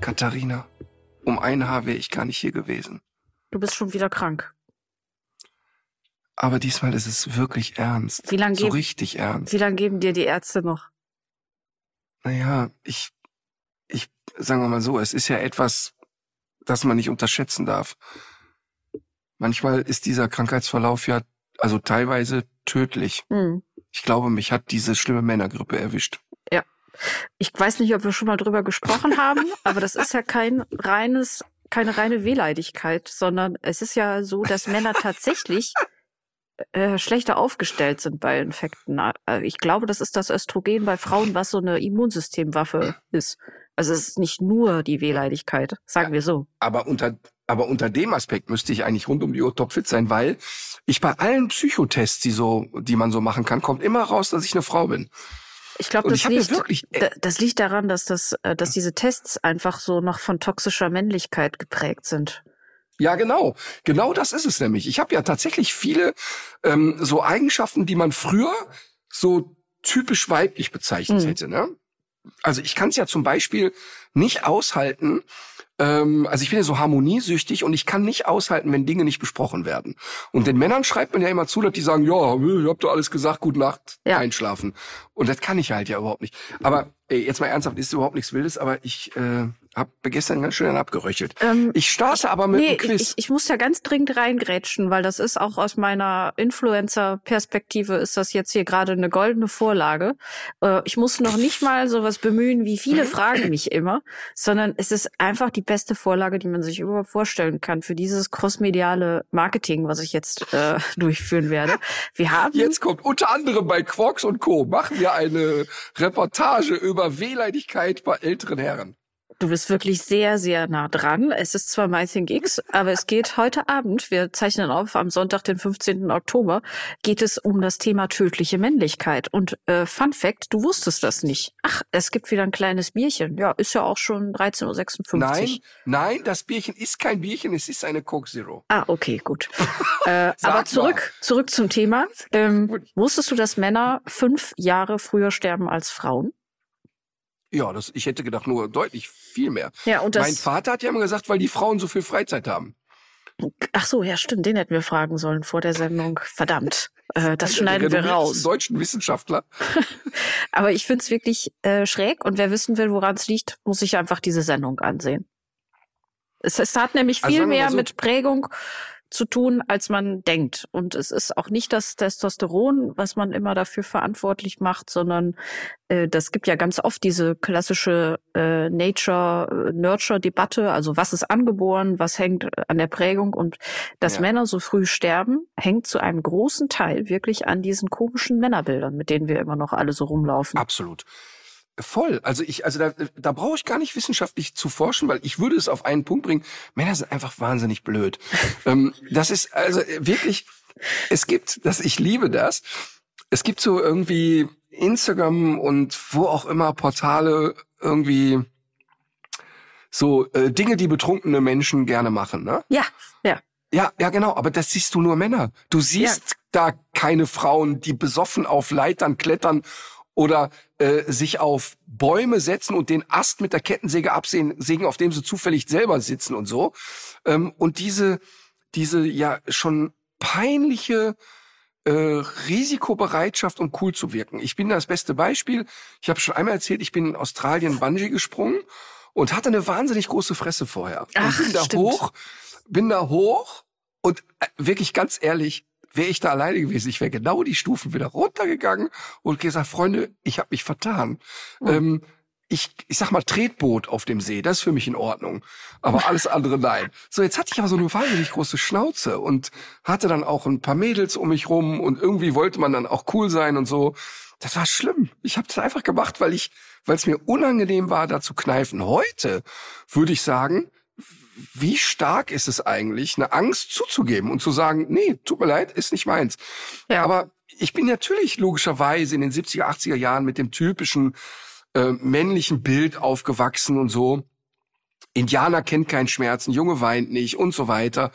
Katharina, um ein Haar wäre ich gar nicht hier gewesen. Du bist schon wieder krank. Aber diesmal ist es wirklich ernst. Wie lange so richtig ernst. Wie lange geben dir die Ärzte noch? Naja, ich, ich, sagen wir mal so, es ist ja etwas, das man nicht unterschätzen darf. Manchmal ist dieser Krankheitsverlauf ja, also teilweise tödlich. Hm. Ich glaube, mich hat diese schlimme Männergrippe erwischt. Ich weiß nicht, ob wir schon mal drüber gesprochen haben, aber das ist ja kein reines, keine reine Wehleidigkeit, sondern es ist ja so, dass Männer tatsächlich äh, schlechter aufgestellt sind bei Infekten. Äh, Ich glaube, das ist das Östrogen bei Frauen, was so eine Immunsystemwaffe ist. Also es ist nicht nur die Wehleidigkeit, sagen wir so. Aber unter, aber unter dem Aspekt müsste ich eigentlich rund um die Uhr topfit sein, weil ich bei allen Psychotests, die so, die man so machen kann, kommt immer raus, dass ich eine Frau bin. Ich glaube, das liegt, wirklich, äh, da- das liegt daran, dass das, äh, dass diese Tests einfach so noch von toxischer Männlichkeit geprägt sind. Ja, genau. Genau das ist es nämlich. Ich habe ja tatsächlich viele ähm, so Eigenschaften, die man früher so typisch weiblich bezeichnet Mhm. hätte. Ne? Also ich kann es ja zum Beispiel nicht aushalten. Ähm, also ich bin ja so harmoniesüchtig und ich kann nicht aushalten, wenn Dinge nicht besprochen werden. Und den Männern schreibt man ja immer zu, dass die sagen, ja, ihr habt doch alles gesagt, gute Nacht, Ja. einschlafen. Und das kann ich halt ja überhaupt nicht. Aber ey, jetzt mal ernsthaft, ist überhaupt nichts Wildes, aber ich äh, habe gestern ganz schön geröchelt. Ähm, Ich starte aber mit nee, einem Quiz. ich, ich muss ja ganz dringend reingrätschen, weil das ist auch aus meiner Influencer-Perspektive ist das jetzt hier gerade eine goldene Vorlage. Äh, ich muss noch nicht mal sowas bemühen, wie viele fragen mich immer, sondern es ist einfach die beste Vorlage, die man sich überhaupt vorstellen kann für dieses crossmediale Marketing, was ich jetzt äh, durchführen werde. Wir haben Jetzt kommt unter anderem bei Quarks und Co. machen wir eine Reportage über Wehleidigkeit bei älteren Herren. Du bist wirklich sehr, sehr nah dran. Es ist zwar My Think X, aber es geht heute Abend, wir zeichnen auf am Sonntag, den 15. Oktober, geht es um das Thema tödliche Männlichkeit. Und äh, Fun Fact, du wusstest das nicht. Ach, es gibt wieder ein kleines Bierchen. Ja, ist ja auch schon 13.56 Uhr. Nein, nein, das Bierchen ist kein Bierchen, es ist eine Coke Zero. Ah, okay, gut. äh, aber zurück, zurück zum Thema. Ähm, wusstest du, dass Männer fünf Jahre früher sterben als Frauen? Ja, das, ich hätte gedacht, nur deutlich viel mehr. Ja, und mein das. Vater hat ja immer gesagt, weil die Frauen so viel Freizeit haben. Ach so, ja, stimmt. Den hätten wir fragen sollen vor der Sendung. Verdammt. Äh, das schneiden wir raus. deutschen Wissenschaftler. Aber ich find's wirklich äh, schräg und wer wissen will, woran es liegt, muss sich einfach diese Sendung ansehen. Es, es hat nämlich Also viel mal mehr so- mit Prägung zu tun, als man denkt. Und es ist auch nicht das Testosteron, was man immer dafür verantwortlich macht, sondern äh, das gibt ja ganz oft diese klassische äh, Nature-Nurture-Debatte, also was ist angeboren, was hängt äh, an der Prägung und dass Ja. Männer so früh sterben, hängt zu einem großen Teil wirklich an diesen komischen Männerbildern, mit denen wir immer noch alle so rumlaufen. Absolut. Voll. Also ich, also da, da brauche ich gar nicht wissenschaftlich zu forschen, weil ich würde es auf einen Punkt bringen. Männer sind einfach wahnsinnig blöd. ähm, das ist also wirklich. Es gibt, das ich liebe das. Es gibt so irgendwie Instagram und wo auch immer Portale irgendwie so äh, Dinge, die betrunkene Menschen gerne machen. Ne? Ja, ja. Ja, ja, genau. Aber das siehst du nur Männer. Du siehst da keine Frauen, die besoffen auf Leitern klettern oder äh, sich auf Bäume setzen und den Ast mit der Kettensäge absägen, auf dem sie zufällig selber sitzen und so. Ähm, und diese, diese ja schon peinliche äh, Risikobereitschaft, um cool zu wirken. Ich bin das beste Beispiel. Ich habe schon einmal erzählt, ich bin in Australien Bungee gesprungen und hatte eine wahnsinnig große Fresse vorher. Ach, und bin da stimmt. hoch, bin da hoch und äh, wirklich ganz ehrlich, wäre ich da alleine gewesen, ich wäre genau die Stufen wieder runtergegangen und gesagt, Freunde, ich habe mich vertan. Mhm. Ähm, ich, ich sag mal, Tretboot auf dem See, das ist für mich in Ordnung. Aber alles andere nein. So, jetzt hatte ich aber so eine wahnsinnig große Schnauze und hatte dann auch ein paar Mädels um mich rum und irgendwie wollte man dann auch cool sein und so. Das war schlimm. Ich habe das einfach gemacht, weil ich, weil es mir unangenehm war, da zu kneifen. Heute würde ich sagen, wie stark ist es eigentlich, eine Angst zuzugeben und zu sagen, nee, tut mir leid, ist nicht meins. Ja. Aber ich bin natürlich logischerweise in den 70er, 80er Jahren mit dem typischen äh, männlichen Bild aufgewachsen und so. Indianer kennt keinen Schmerz, ein Junge weint nicht und so weiter.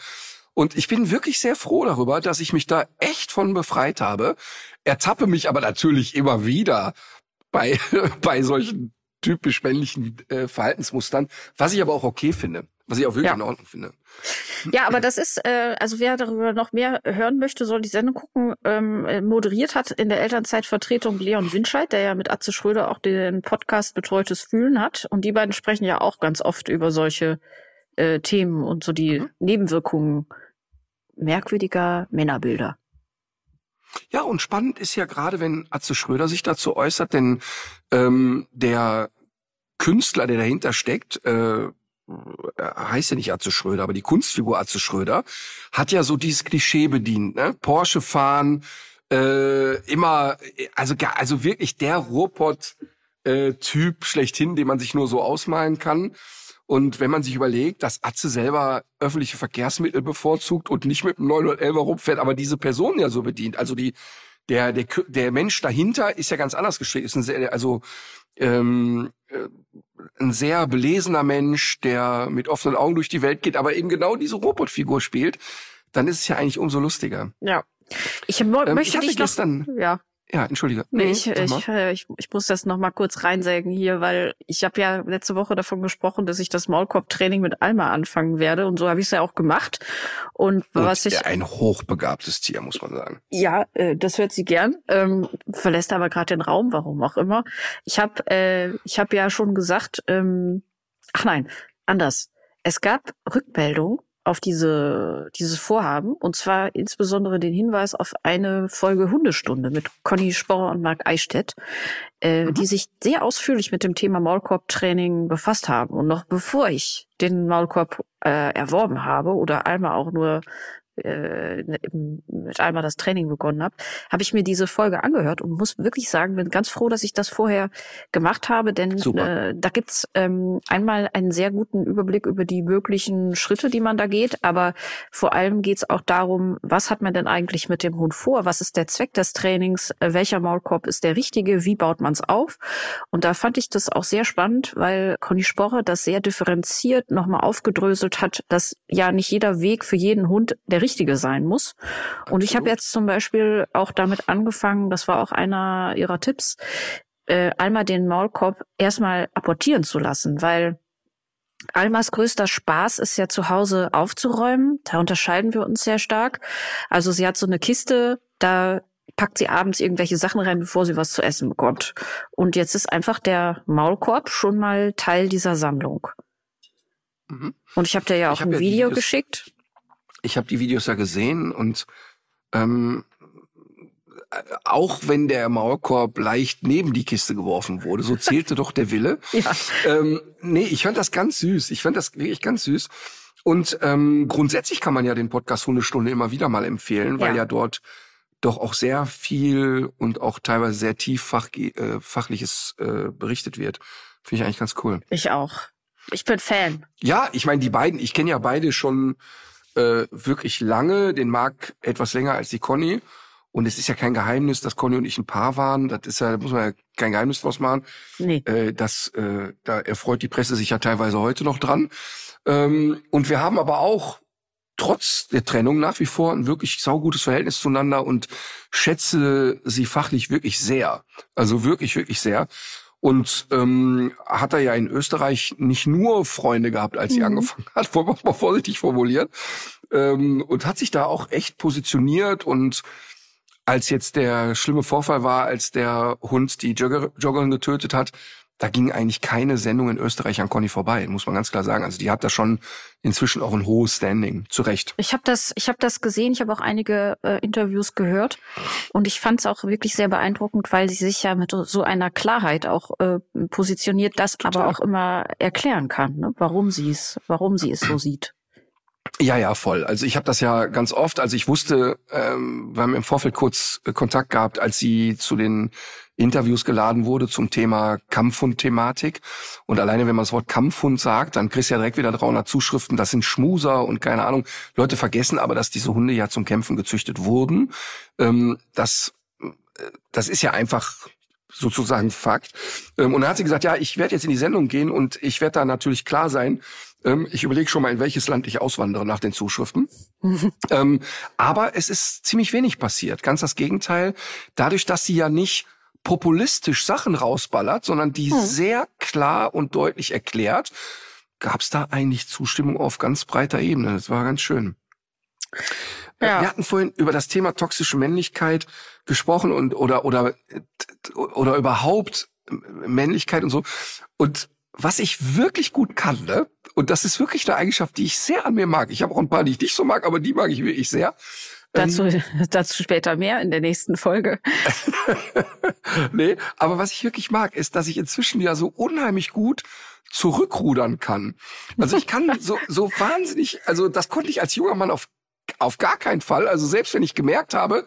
Und ich bin wirklich sehr froh darüber, dass ich mich da echt von befreit habe. Ertappe mich aber natürlich immer wieder bei, bei solchen typisch männlichen äh, Verhaltensmustern, was ich aber auch okay finde. Was ich auch wirklich ja. in Ordnung finde. Ja, aber das ist, äh, also wer darüber noch mehr hören möchte, soll die Sendung gucken. Ähm, äh, moderiert hat in der Elternzeitvertretung Leon Winscheid, der ja mit Atze Schröder auch den Podcast Betreutes Fühlen hat. Und die beiden sprechen ja auch ganz oft über solche äh, Themen und so die mhm. Nebenwirkungen merkwürdiger Männerbilder. Ja, und spannend ist ja gerade, wenn Atze Schröder sich dazu äußert, denn ähm, der Künstler, der dahinter steckt, äh, äh, heißt ja nicht Atze Schröder, aber die Kunstfigur Atze Schröder hat ja so dieses Klischee bedient, ne? Porsche fahren, äh, immer, also also wirklich der Ruhrpott äh, Typ schlechthin, den man sich nur so ausmalen kann. Und wenn man sich überlegt, dass Atze selber öffentliche Verkehrsmittel bevorzugt und nicht mit einem 911er rumfährt, aber diese Person ja so bedient, also die der der der Mensch dahinter ist ja ganz anders gestrickt, ist ein sehr, also ähm, äh, ein sehr belesener Mensch, der mit offenen Augen durch die Welt geht, aber eben genau diese Robotfigur spielt, dann ist es ja eigentlich umso lustiger. Ja. Ich ähm, möchte ich dich noch, gestern, ja. Ja, entschuldige. Nee, ich, ich, äh, ich, ich muss das noch mal kurz reinsägen hier, weil ich habe ja letzte Woche davon gesprochen, dass ich das Maulkorb-Training mit Alma anfangen werde und so habe ich es ja auch gemacht. Und, und was ich ein hochbegabtes Tier, muss man sagen. Ja, äh, das hört sie gern. Ähm, verlässt aber gerade den Raum, warum auch immer. Ich habe äh, ich habe ja schon gesagt, ähm, ach nein, anders. Es gab Rückmeldungen auf diese, dieses Vorhaben. Und zwar insbesondere den Hinweis auf eine Folge Hundestunde mit Conny Sporrer und Marc Eichstätt, äh, mhm. die sich sehr ausführlich mit dem Thema Maulkorb-Training befasst haben. Und noch bevor ich den Maulkorb äh, erworben habe oder einmal auch nur äh, mit einmal das Training begonnen habe, habe ich mir diese Folge angehört und muss wirklich sagen, bin ganz froh, dass ich das vorher gemacht habe, denn äh, da gibt's ähm, einmal einen sehr guten Überblick über die möglichen Schritte, die man da geht, aber vor allem geht's auch darum, was hat man denn eigentlich mit dem Hund vor, was ist der Zweck des Trainings, äh, welcher Maulkorb ist der richtige, wie baut man's auf? Und da fand ich das auch sehr spannend, weil Conny Sporre das sehr differenziert nochmal aufgedröselt hat, dass ja nicht jeder Weg für jeden Hund der richtige sein muss. Absolut. Und ich habe jetzt zum Beispiel auch damit angefangen, das war auch einer ihrer Tipps, äh, einmal den Maulkorb erstmal apportieren zu lassen, weil Almas größter Spaß ist ja zu Hause aufzuräumen. Da unterscheiden wir uns sehr stark. Also sie hat so eine Kiste, da packt sie abends irgendwelche Sachen rein, bevor sie was zu essen bekommt. Und jetzt ist einfach der Maulkorb schon mal Teil dieser Sammlung. Mhm. Und ich habe dir ja auch ein Video geschickt ich habe die Videos ja gesehen und ähm, auch wenn der Maulkorb leicht neben die Kiste geworfen wurde, so zählte doch der Wille. Ja. Ähm, nee, ich fand das ganz süß. Ich fand das wirklich ganz süß. Und ähm, grundsätzlich kann man ja den Podcast Hundestunde immer wieder mal empfehlen, weil ja, ja dort doch auch sehr viel und auch teilweise sehr tief fach, äh, fachliches äh, berichtet wird. Finde ich eigentlich ganz cool. Ich auch. Ich bin Fan. Ja, ich meine, die beiden, ich kenne ja beide schon äh, wirklich lange, den Marc etwas länger als die Conny. Und es ist ja kein Geheimnis, dass Conny und ich ein Paar waren. Das ist ja, da muss man ja kein Geheimnis draus machen. Nee. Äh, das, äh, da erfreut die Presse sich ja teilweise heute noch dran. Ähm, und wir haben aber auch trotz der Trennung nach wie vor ein wirklich saugutes Verhältnis zueinander und schätze sie fachlich wirklich sehr. Also wirklich, wirklich sehr. Und ähm, hat er ja in Österreich nicht nur Freunde gehabt, als sie mhm. angefangen hat, mal vorsichtig formuliert, ähm, und hat sich da auch echt positioniert und als jetzt der schlimme Vorfall war, als der Hund die Jogger, Joggerin getötet hat, da ging eigentlich keine Sendung in Österreich an Conny vorbei, muss man ganz klar sagen. Also die hat da schon inzwischen auch ein hohes Standing, zu Recht. Ich habe das, ich habe das gesehen, ich habe auch einige äh, Interviews gehört und ich fand es auch wirklich sehr beeindruckend, weil sie sich ja mit so einer Klarheit auch äh, positioniert, das Total. aber auch immer erklären kann, ne? warum sie es, warum sie es so sieht. Ja, ja, voll. Also ich habe das ja ganz oft. Also ich wusste, ähm, wir haben im Vorfeld kurz äh, Kontakt gehabt, als sie zu den Interviews geladen wurde zum Thema Kampfhund-Thematik. Und alleine, wenn man das Wort Kampfhund sagt, dann kriegst du ja direkt wieder 300 Zuschriften, das sind Schmuser und keine Ahnung. Leute vergessen aber, dass diese Hunde ja zum Kämpfen gezüchtet wurden. Ähm, das, das ist ja einfach sozusagen Fakt. Ähm, und dann hat sie gesagt, ja, ich werde jetzt in die Sendung gehen und ich werde da natürlich klar sein, ähm, ich überlege schon mal, in welches Land ich auswandere nach den Zuschriften. ähm, aber es ist ziemlich wenig passiert. Ganz das Gegenteil. Dadurch, dass sie ja nicht populistisch Sachen rausballert, sondern die hm. sehr klar und deutlich erklärt, gab es da eigentlich Zustimmung auf ganz breiter Ebene. Das war ganz schön. Ja. Wir hatten vorhin über das Thema toxische Männlichkeit gesprochen und oder oder oder überhaupt Männlichkeit und so. Und was ich wirklich gut kann, ne? Und das ist wirklich eine Eigenschaft, die ich sehr an mir mag. Ich habe auch ein paar, die ich nicht so mag, aber die mag ich wirklich sehr. Dazu, ähm, dazu später mehr in der nächsten Folge. nee, aber was ich wirklich mag, ist, dass ich inzwischen ja so unheimlich gut zurückrudern kann. Also ich kann so, so wahnsinnig, also das konnte ich als junger Mann auf, auf gar keinen Fall. Also selbst wenn ich gemerkt habe,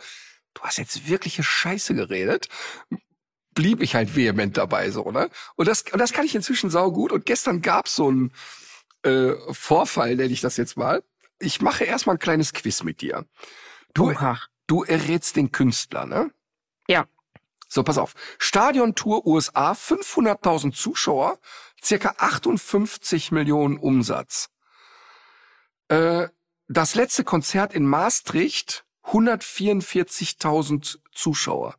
du hast jetzt wirkliche Scheiße geredet, blieb ich halt vehement dabei, so, ne? Und das, und das kann ich inzwischen saugut. Und gestern gab's so einen äh, Vorfall, nenne ich das jetzt mal. Ich mache erstmal ein kleines Quiz mit dir. Du, Oha. du errätst den Künstler, ne? Ja. So, pass auf. Stadiontour USA, 500.000 Zuschauer, circa 58 Millionen Umsatz. Äh, das letzte Konzert in Maastricht, 144.000 Zuschauer.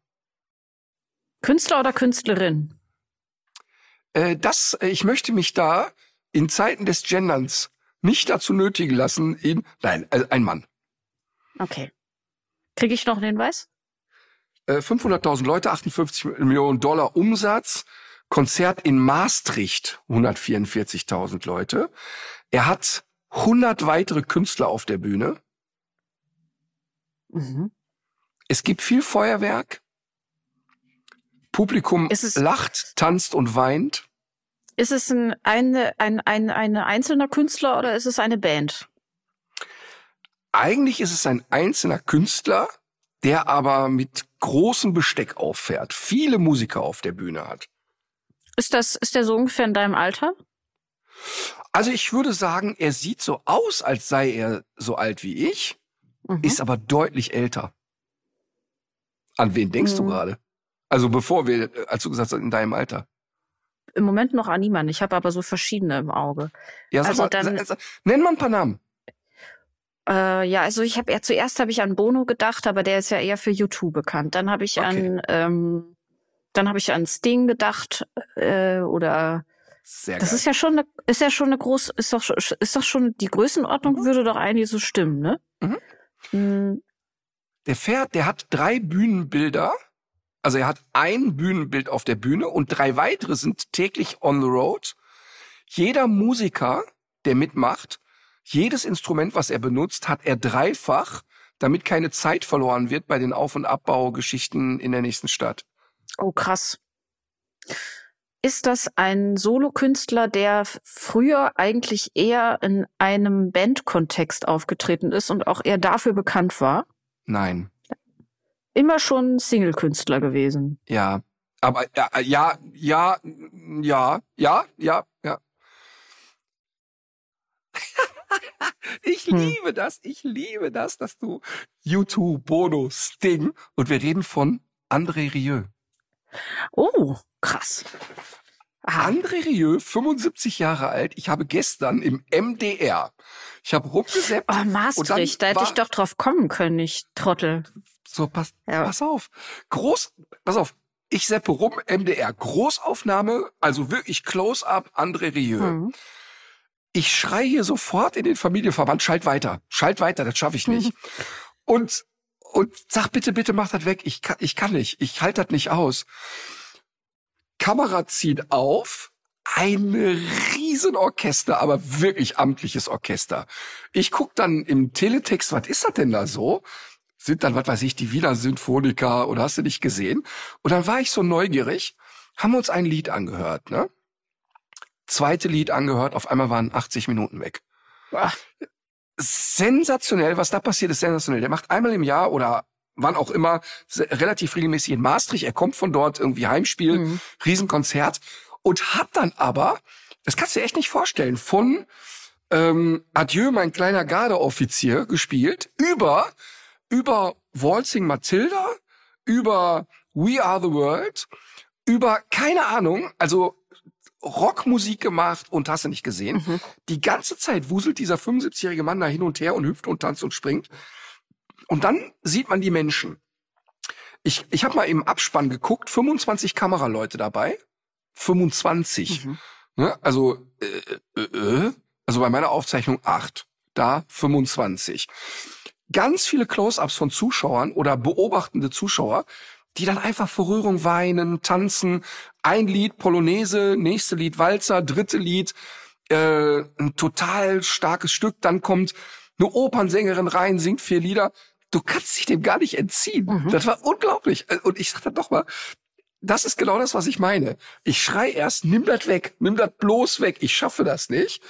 Künstler oder Künstlerin? Äh, das, äh, ich möchte mich da in Zeiten des Genderns nicht dazu nötigen lassen, ihn, nein, äh, ein Mann. Okay. Kriege ich noch einen Hinweis? 500.000 äh, Leute, 58 Millionen Dollar Umsatz. Konzert in Maastricht, 144.000 Leute. Er hat 100 weitere Künstler auf der Bühne. Mhm. Es gibt viel Feuerwerk. Publikum lacht, tanzt und weint. Ist es ein, ein, ein, ein einzelner Künstler oder ist es eine Band? Eigentlich ist es ein einzelner Künstler, der aber mit großem Besteck auffährt, viele Musiker auf der Bühne hat. Ist das, ist der so ungefähr in deinem Alter? Also ich würde sagen, er sieht so aus, als sei er so alt wie ich, mhm. ist aber deutlich älter. An wen denkst mhm. du gerade? Also bevor wir, als du gesagt hast, in deinem Alter. Im Moment noch an niemanden. Ich habe aber so verschiedene im Auge. Ja, also mal, dann, nenn mal ein paar Namen. Äh, ja, also ich habe ja zuerst habe ich an Bono gedacht, aber der ist ja eher für YouTube bekannt. Dann habe ich okay. an ähm, dann habe ich an Sting gedacht äh, oder Sehr das geil. ist ja schon eine, ist ja schon eine groß ist doch ist doch schon die Größenordnung mhm. würde doch eigentlich so stimmen, ne? Mhm. Mhm. Der fährt, der hat drei Bühnenbilder also er hat ein Bühnenbild auf der Bühne und drei weitere sind täglich on the road. Jeder Musiker, der mitmacht, jedes Instrument, was er benutzt, hat er dreifach, damit keine Zeit verloren wird bei den Auf- und Abbaugeschichten in der nächsten Stadt. Oh, krass. Ist das ein Solokünstler, der früher eigentlich eher in einem Bandkontext aufgetreten ist und auch eher dafür bekannt war? Nein immer schon Single-Künstler gewesen. Ja, aber ja, ja, ja, ja, ja, ja, ja. Ich hm. liebe das, ich liebe das, dass du YouTube, Bono, Sting und wir reden von André Rieu. Oh, krass. Aha. André Rieu, 75 Jahre alt. Ich habe gestern im MDR, ich habe rumgesäppt. Oh, Maastricht, da hätte ich doch drauf kommen können, ich Trottel. So, pass, ja. pass auf. Groß, pass auf. Ich seppe rum, MDR. Großaufnahme, also wirklich Close-up, André Rieu. Mhm. Ich schrei hier sofort in den Familienverband, schalt weiter, schalt weiter, das schaffe ich nicht. Mhm. Und, und sag bitte, bitte mach das weg. Ich kann, ich kann nicht. Ich halte das nicht aus. Kamera zieht auf, ein Riesenorchester, aber wirklich amtliches Orchester. Ich guck dann im Teletext, was ist das denn da so? Sind dann, was weiß ich, die Wiener Sinfoniker oder hast du nicht gesehen? Und dann war ich so neugierig, haben wir uns ein Lied angehört, ne? Zweite Lied angehört, auf einmal waren 80 Minuten weg. Ach. Sensationell, was da passiert, ist sensationell. Der macht einmal im Jahr oder wann auch immer relativ regelmäßig in Maastricht. Er kommt von dort irgendwie Heimspiel, Mhm. Riesenkonzert und hat dann aber, das kannst du dir echt nicht vorstellen, von ähm, Adieu, mein kleiner Gardeoffizier gespielt, über, über Waltzing Matilda, über We Are the World, über, keine Ahnung, also Rockmusik gemacht und hast du nicht gesehen. Mhm. Die ganze Zeit wuselt dieser 75-jährige Mann da hin und her und hüpft und tanzt und springt. Und dann sieht man die Menschen. Ich, ich habe mal im Abspann geguckt, 25 Kameraleute dabei. 25. Mhm. Ne? Also, äh, äh, äh, also bei meiner Aufzeichnung 8. Da 25. Ganz viele Close-ups von Zuschauern oder beobachtende Zuschauer, die dann einfach vor Rührung weinen, tanzen. Ein Lied Polonaise, nächste Lied Walzer, dritte Lied äh, ein total starkes Stück. Dann kommt eine Opernsängerin rein, singt vier Lieder. Du kannst dich dem gar nicht entziehen. Mhm. Das war unglaublich. Und ich sagte doch mal, das ist genau das, was ich meine. Ich schrei erst, nimm das weg, nimm das bloß weg, ich schaffe das nicht.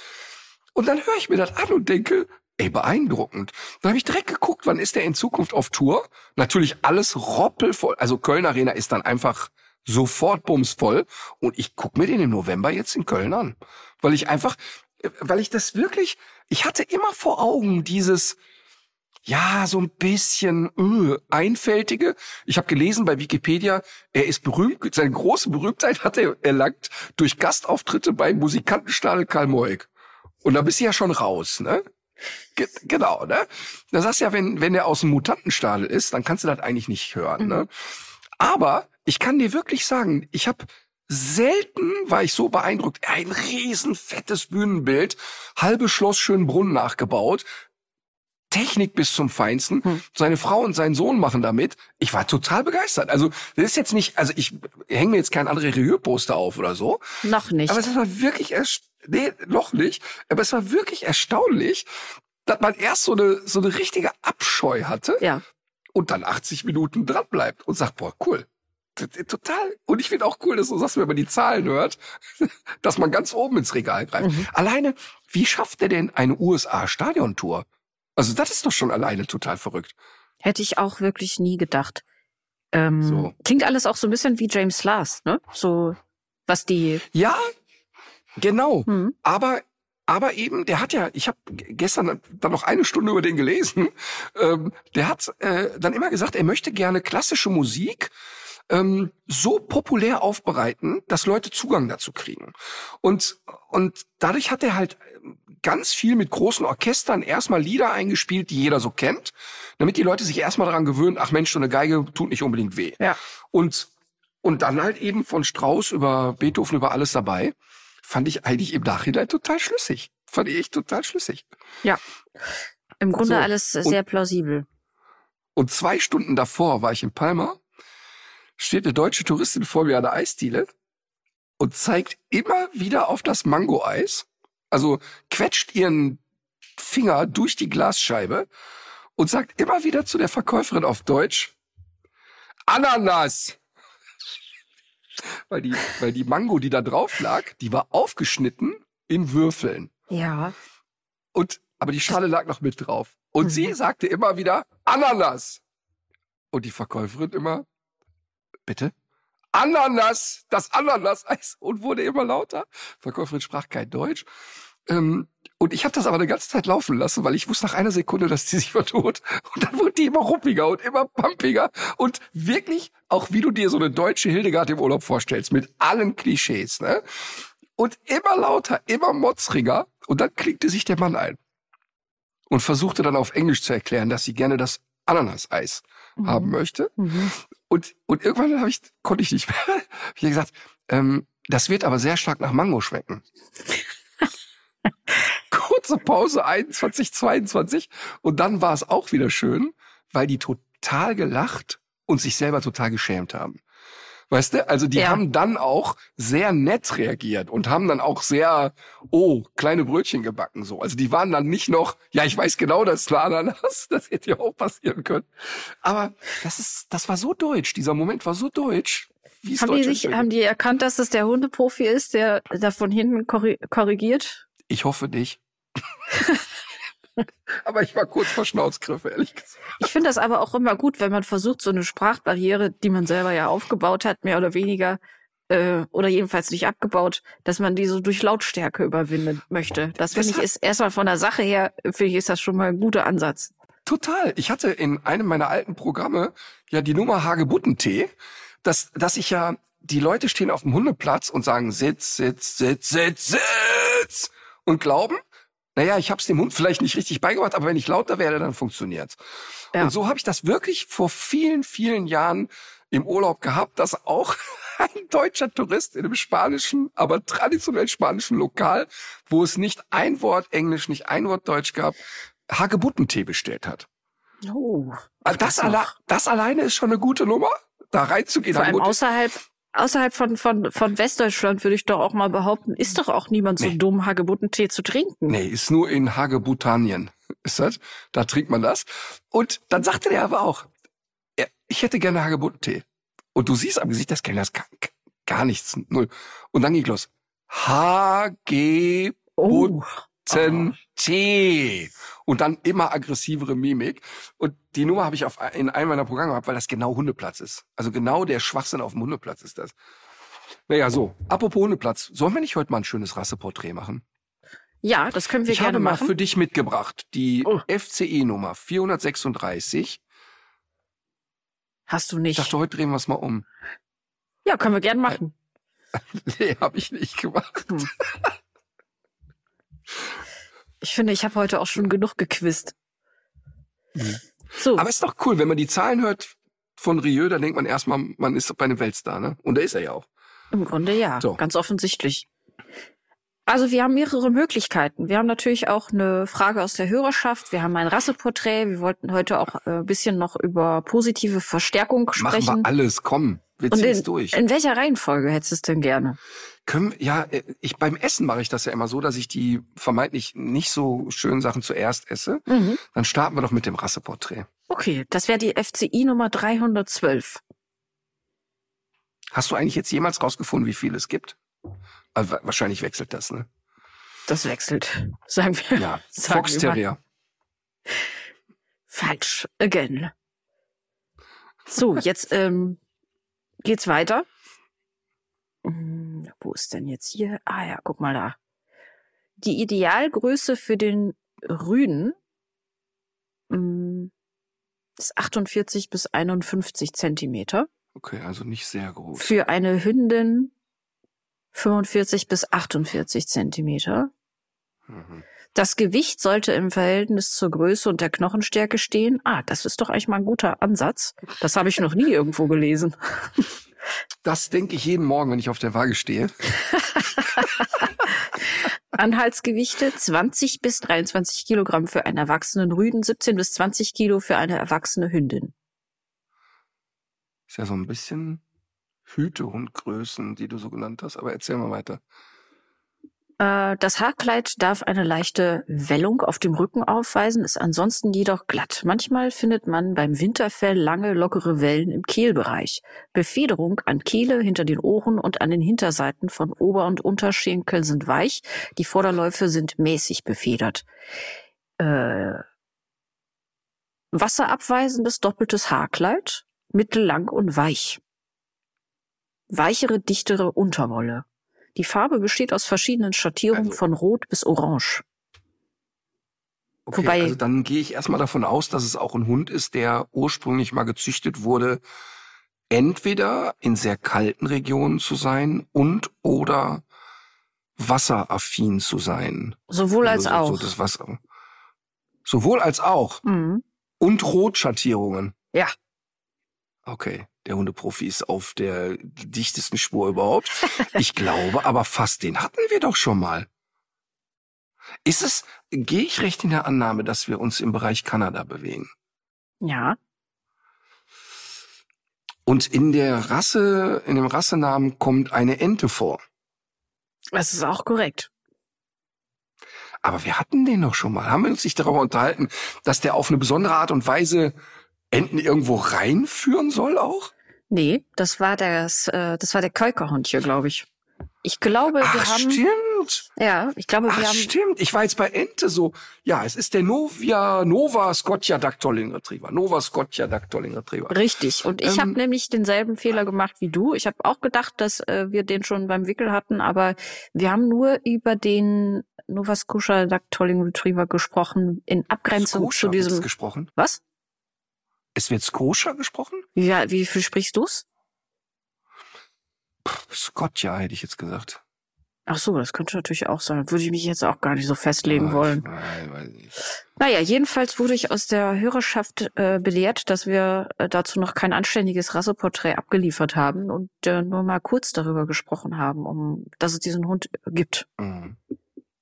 Und dann höre ich mir das an und denke, ey, beeindruckend. Dann habe ich direkt geguckt, wann ist der in Zukunft auf Tour? Natürlich alles roppelvoll. Also Köln Arena ist dann einfach sofort bumsvoll. Und ich guck mir den im November jetzt in Köln an. Weil ich einfach, äh, weil ich das wirklich, ich hatte immer vor Augen dieses, ja, so ein bisschen äh, einfältige. Ich habe gelesen bei Wikipedia, er ist berühmt, seine große Berühmtheit hat er erlangt durch Gastauftritte bei Musikantenstadel Karl Moik. Und da bist du ja schon raus, ne? Ge genau, ne? Da sagst du ja, wenn, wenn er aus dem Mutantenstadel ist, dann kannst du das eigentlich nicht hören, ne? Aber ich kann dir wirklich sagen, ich habe selten war ich so beeindruckt. Ein riesen fettes Bühnenbild, halbe Schloss Schönbrunn nachgebaut. Technik bis zum Feinsten. Hm. Seine Frau und sein Sohn machen damit. Ich war total begeistert. Also, das ist jetzt nicht, also ich hänge mir jetzt kein André Rieu-Poster auf oder so. Noch nicht. Aber es war wirklich erst, nee, noch nicht. Aber es war wirklich erstaunlich, dass man erst so eine, so eine richtige Abscheu hatte ja. und dann 80 Minuten dran bleibt und sagt, boah, cool. Total. Und ich finde auch cool, dass du sagst, wenn man die Zahlen hört, dass man ganz oben ins Regal greift. Mhm. Alleine, wie schafft er denn eine USA-Stadiontour? Also das ist doch schon alleine total verrückt. Hätte ich auch wirklich nie gedacht. Ähm, So. Klingt alles auch so ein bisschen wie James Last, ne? So, was die. Ja, genau. Hm. Aber aber eben, der hat ja, ich habe gestern dann noch eine Stunde über den gelesen. Ähm, der hat äh, dann immer gesagt, er möchte gerne klassische Musik ähm, so populär aufbereiten, dass Leute Zugang dazu kriegen. Und und dadurch hat er halt ganz viel mit großen Orchestern erstmal Lieder eingespielt, die jeder so kennt, damit die Leute sich erstmal daran gewöhnen, ach Mensch, so eine Geige tut nicht unbedingt weh. Ja. Und, und dann halt eben von Strauss über Beethoven über alles dabei. Fand ich eigentlich im Nachhinein total schlüssig. Fand ich echt total schlüssig. Ja. Im Grunde So. alles sehr plausibel. Und zwei Stunden davor war ich in Palma, steht eine deutsche Touristin vor mir an der Eisdiele und zeigt immer wieder auf das Mango-Eis. Also quetscht ihren Finger durch die Glasscheibe und sagt immer wieder zu der Verkäuferin auf Deutsch, Ananas! Weil die, weil die Mango, die da drauf lag, die war aufgeschnitten in Würfeln. Ja. Und, aber die Schale lag noch mit drauf. Und Mhm. sie sagte immer wieder Ananas. Und die Verkäuferin immer, bitte? Ananas, das Ananas-Eis. Und wurde immer lauter. Verkäuferin sprach kein Deutsch. Ähm, und ich habe das aber eine ganze Zeit laufen lassen, weil ich wusste nach einer Sekunde, dass die sich vertut. Und dann wurde die immer ruppiger und immer pumpiger. Und wirklich, auch wie du dir so eine deutsche Hildegard im Urlaub vorstellst, mit allen Klischees, ne? Und immer lauter, immer motzriger. Und dann klickte sich der Mann ein. Und versuchte dann auf Englisch zu erklären, dass sie gerne das Ananas-Eis haben möchte. Mhm. Und, und irgendwann habe ich, konnte ich nicht mehr. ich gesagt, ähm, das wird aber sehr stark nach Mango schmecken. Kurze Pause, 21, 22. Und dann war es auch wieder schön, weil die total gelacht und sich selber total geschämt haben. Weißt du? Also die Ja. haben dann auch sehr nett reagiert und haben dann auch sehr, oh, kleine Brötchen gebacken so. Also die waren dann nicht noch, ja, ich weiß genau, das ist Ananas, das hätte ja auch passieren können. Aber das ist, das war so deutsch. Dieser Moment war so deutsch. Wie Haben die, sich, haben die erkannt, dass es der Hundeprofi ist, der da von hinten korri- korrigiert? Ich hoffe nicht. Aber ich war kurz vor Schnauzgriffe, ehrlich gesagt. Ich finde das aber auch immer gut, wenn man versucht, so eine Sprachbarriere, die man selber ja aufgebaut hat, mehr oder weniger, äh, oder jedenfalls nicht abgebaut, dass man die so durch Lautstärke überwinden möchte. Das finde ich ist erstmal von der Sache her, finde ich, ist das schon mal ein guter Ansatz. Total. Ich hatte in einem meiner alten Programme ja die Nummer Hagebuttentee, dass, dass ich ja, die Leute stehen auf dem Hundeplatz und sagen Sitz, Sitz, Sitz, Sitz, Sitz und glauben, naja, ich habe es dem Hund vielleicht nicht richtig beigebracht, aber wenn ich lauter werde, dann funktioniert's. Ja. Und so habe ich das wirklich vor vielen, vielen Jahren im Urlaub gehabt, dass auch ein deutscher Tourist in einem spanischen, aber traditionell spanischen Lokal, wo es nicht ein Wort Englisch, nicht ein Wort Deutsch gab, Hagebuttentee bestellt hat. Oh. Also das, das alle, das alleine ist schon eine gute Nummer, da reinzugehen. Vor allem außerhalb, außerhalb von, von, von Westdeutschland würde ich doch auch mal behaupten, ist doch auch niemand so Nee. dumm, Hagebuttentee zu trinken. Nee, ist nur in Hagebuttanien. Ist das? Da trinkt man das. Und dann sagte der aber auch, ich hätte gerne Hagebuttentee. Und du siehst am Gesicht des Kellners gar, gar nichts, null. Und dann ging los. Hagebuttentee. Oh. Und dann immer aggressivere Mimik. Und die Nummer habe ich auf, in einem meiner Programme gehabt, weil das genau Hundeplatz ist. Also genau der Schwachsinn auf dem Hundeplatz ist das. Naja, so. Apropos Hundeplatz. Sollen wir nicht heute mal ein schönes Rasseporträt machen? Ja, das können wir ich gerne habe mal machen. für dich mitgebracht die Oh. FCE-Nummer 436. Hast du Ich nicht. dachte, heute drehen wir es mal um. Ja, können wir gerne machen. Nee, habe ich nicht gemacht. Ich finde, ich habe heute auch schon genug gequizt. So, Mhm. Aber ist doch cool, wenn man die Zahlen hört von Rieu, dann denkt man erstmal, man ist bei einem Weltstar, ne? Und da ist er ja auch. im Grunde ja, So. ganz offensichtlich. Also wir haben mehrere Möglichkeiten. Wir haben natürlich auch eine Frage aus der Hörerschaft. Wir haben ein Rasseporträt. Wir wollten heute auch äh, ein bisschen noch über positive Verstärkung Machen sprechen. wir alles, komm. Wir ziehen es in, durch. in welcher Reihenfolge hättest du es denn gerne? Können, ja, äh, ich beim Essen mache ich das ja immer so, dass ich die vermeintlich nicht so schönen Sachen zuerst esse. Mhm. Dann starten wir doch mit dem Rasseporträt. Okay, das wäre die FCI Nummer 312. Hast du eigentlich jetzt jemals rausgefunden, wie viel es gibt? Also, wa- wahrscheinlich wechselt das, ne? Das wechselt, sagen wir. Ja, sagen Fox. Terrier. Falsch. Again. So, jetzt ähm, geht's weiter. Hm, wo ist denn jetzt hier? Ah ja, guck mal da. Die Idealgröße für den Rüden hm, ist 48 bis 51 Zentimeter. Okay, also nicht sehr groß. Für eine Hündin 45 bis 48 Zentimeter. Mhm. Das Gewicht sollte im Verhältnis zur Größe und der Knochenstärke stehen. Ah, das ist doch eigentlich mal ein guter Ansatz. Das habe ich noch nie irgendwo gelesen. Das denke ich jeden Morgen, wenn ich auf der Waage stehe. Anhaltsgewichte 20 bis 23 Kilogramm für einen erwachsenen Rüden, 17 bis 20 Kilo für eine erwachsene Hündin. Ist ja so ein bisschen Hütehundgrößen, die du so genannt hast. Aber erzähl mal weiter. Äh, Das Haarkleid darf eine leichte Wellung auf dem Rücken aufweisen, ist ansonsten jedoch glatt. Manchmal findet man beim Winterfell lange, lockere Wellen im Kehlbereich. Befederung an Kehle, hinter den Ohren und an den Hinterseiten von Ober- und Unterschenkeln sind weich. Die Vorderläufe sind mäßig befedert. Äh, wasserabweisendes doppeltes Haarkleid, mittellang und weich. Weichere, dichtere Unterwolle. Die Farbe besteht aus verschiedenen Schattierungen Also- von Rot bis Orange. Okay, Wobei- also dann gehe ich erstmal davon aus, dass es auch ein Hund ist, der ursprünglich mal gezüchtet wurde, entweder in sehr kalten Regionen zu sein und oder wasseraffin zu sein. Sowohl als Also so, auch. So Wasser. Sowohl als auch. Mhm. Und Rotschattierungen. Ja. Okay, der Hundeprofi ist auf der dichtesten Spur überhaupt. Ich glaube, aber fast den hatten wir doch schon mal. Ist es, gehe ich recht in der Annahme, dass wir uns im Bereich Kanada bewegen? Ja. Und in der Rasse, in dem Rassenamen kommt eine Ente vor. Das ist auch korrekt. Aber wir hatten den doch schon mal. Haben wir uns nicht darüber unterhalten, dass der auf eine besondere Art und Weise Enten irgendwo reinführen soll auch? Nee, das war das, äh, das war der Keukerhund hier, glaube ich. Ich glaube, Ach, wir haben. stimmt. Ja, ich glaube, wir Ach, haben. stimmt. Ich war jetzt bei Ente so. Ja, es ist der Novia, Nova Scotia Dactolling Retriever. Nova Scotia Dactolling Retriever. Richtig. Und ich Ähm, habe nämlich denselben Fehler gemacht wie du. Ich habe auch gedacht, dass äh, wir den schon beim Wickel hatten, aber wir haben nur über den Nova Scotia Dactolling Retriever gesprochen in Abgrenzung Scotia zu diesem. gesprochen. Was? Es wird Scotia gesprochen? Wie, wie viel sprichst du's? Scotia hätte ich jetzt gesagt. Ach so, das könnte natürlich auch sein. Würde ich mich jetzt auch gar nicht so festlegen Ah, wollen. Nein, weiß nicht. Naja, jedenfalls wurde ich aus der Hörerschaft äh, belehrt, dass wir äh, dazu noch kein anständiges Rasseporträt abgeliefert haben und äh, nur mal kurz darüber gesprochen haben, um dass es diesen Hund gibt. Mhm.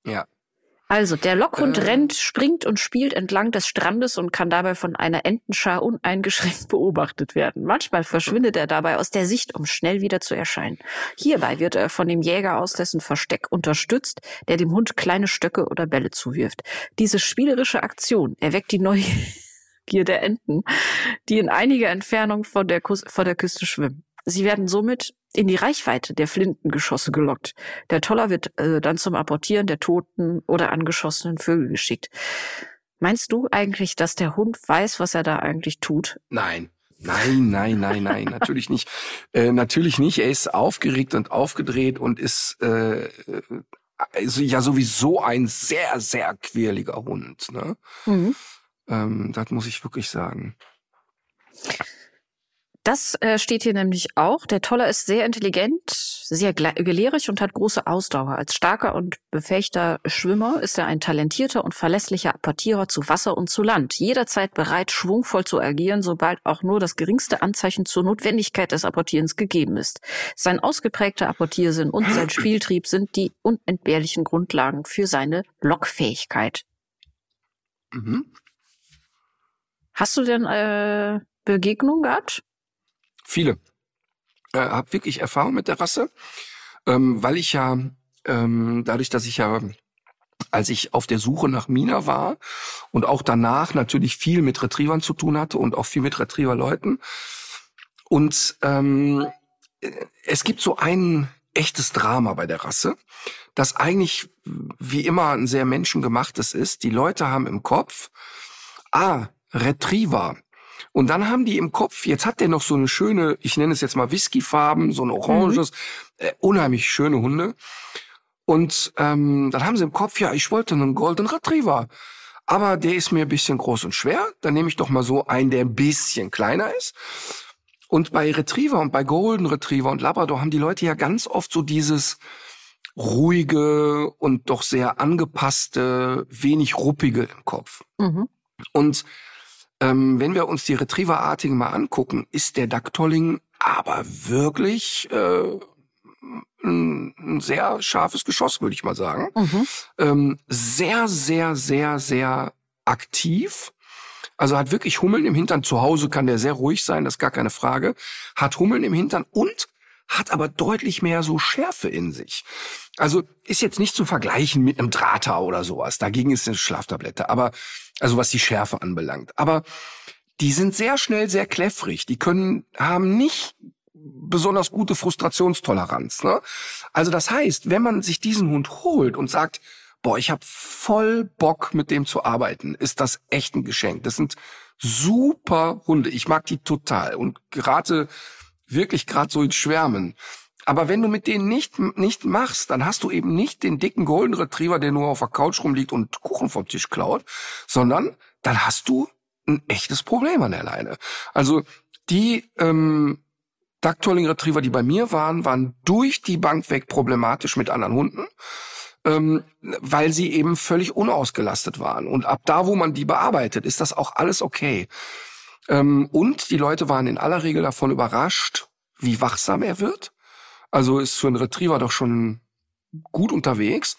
Ja. Also, der Lockhund Äh. rennt, springt und spielt entlang des Strandes und kann dabei von einer Entenschar uneingeschränkt beobachtet werden. Manchmal verschwindet er dabei aus der Sicht, um schnell wieder zu erscheinen. Hierbei wird er von dem Jäger aus dessen Versteck unterstützt, der dem Hund kleine Stöcke oder Bälle zuwirft. Diese spielerische Aktion erweckt die Neugier der Enten, die in einiger Entfernung von der, Kus vor der Küste schwimmen. Sie werden somit in die Reichweite der Flintengeschosse gelockt. Der Toller wird äh, dann zum Apportieren der toten oder angeschossenen Vögel geschickt. Meinst du eigentlich, dass der Hund weiß, was er da eigentlich tut? Nein. Nein, nein, nein, nein, natürlich nicht. Äh, natürlich nicht. Er ist aufgeregt und aufgedreht und ist äh, also ja sowieso ein sehr, sehr quirliger Hund. Ne? Mhm. Ähm, das muss ich wirklich sagen. Das äh, steht hier nämlich auch. Der Toller ist sehr intelligent, sehr gelehrig und hat große Ausdauer. Als starker und befähigter Schwimmer ist er ein talentierter und verlässlicher Apportierer zu Wasser und zu Land. Jederzeit bereit, schwungvoll zu agieren, sobald auch nur das geringste Anzeichen zur Notwendigkeit des Apportierens gegeben ist. Sein ausgeprägter Apportiersinn und sein Spieltrieb sind die unentbehrlichen Grundlagen für seine Lockfähigkeit. Mhm. Hast du denn äh, Begegnungen gehabt? Viele. Äh, hab wirklich Erfahrung mit der Rasse, ähm, weil ich ja ähm, dadurch, dass ich ja als ich auf der Suche nach Mina war und auch danach natürlich viel mit Retrievern zu tun hatte und auch viel mit Retriever-Leuten. Und ähm, äh, es gibt so ein echtes Drama bei der Rasse, das eigentlich wie immer ein sehr menschengemachtes ist. Die Leute haben im Kopf, ah, Retriever. Und dann haben die im Kopf, jetzt hat der noch so eine schöne, ich nenne es jetzt mal Whiskyfarben, so ein oranges, äh, unheimlich schöne Hunde. Und ähm, dann haben sie im Kopf, ja, ich wollte einen Golden Retriever. Aber der ist mir ein bisschen groß und schwer. Dann nehme ich doch mal so einen, der ein bisschen kleiner ist. Und bei Retriever und bei Golden Retriever und Labrador haben die Leute ja ganz oft so dieses ruhige und doch sehr angepasste, wenig ruppige im Kopf. Mhm. Und ähm, wenn wir uns die Retrieverartigen mal angucken, ist der Dactolling aber wirklich äh, ein, ein sehr scharfes Geschoss, würde ich mal sagen. Mhm. Ähm, sehr, sehr, sehr, sehr aktiv. Also hat wirklich Hummeln im Hintern. Zu Hause kann der sehr ruhig sein, das ist gar keine Frage. Hat Hummeln im Hintern und hat aber deutlich mehr so Schärfe in sich. Also ist jetzt nicht zu vergleichen mit einem Drahter oder sowas. Dagegen ist eine Schlaftablette. Aber, also was die Schärfe anbelangt. Aber die sind sehr schnell sehr kläffrig. Die können, haben nicht besonders gute Frustrationstoleranz. Ne? Also das heißt, wenn man sich diesen Hund holt und sagt, boah, ich habe voll Bock mit dem zu arbeiten, ist das echt ein Geschenk. Das sind super Hunde. Ich mag die total und gerate wirklich gerade so ins Schwärmen. Aber wenn du mit denen nicht, nicht machst, dann hast du eben nicht den dicken Golden Retriever, der nur auf der Couch rumliegt und Kuchen vom Tisch klaut, sondern dann hast du ein echtes Problem an der Leine. Also die ähm, Ducktolling Retriever, die bei mir waren, waren durch die Bank weg problematisch mit anderen Hunden, ähm, weil sie eben völlig unausgelastet waren. Und ab da, wo man die bearbeitet, ist das auch alles okay. Ähm, und die Leute waren in aller Regel davon überrascht, wie wachsam er wird. Also ist für einen Retriever doch schon gut unterwegs.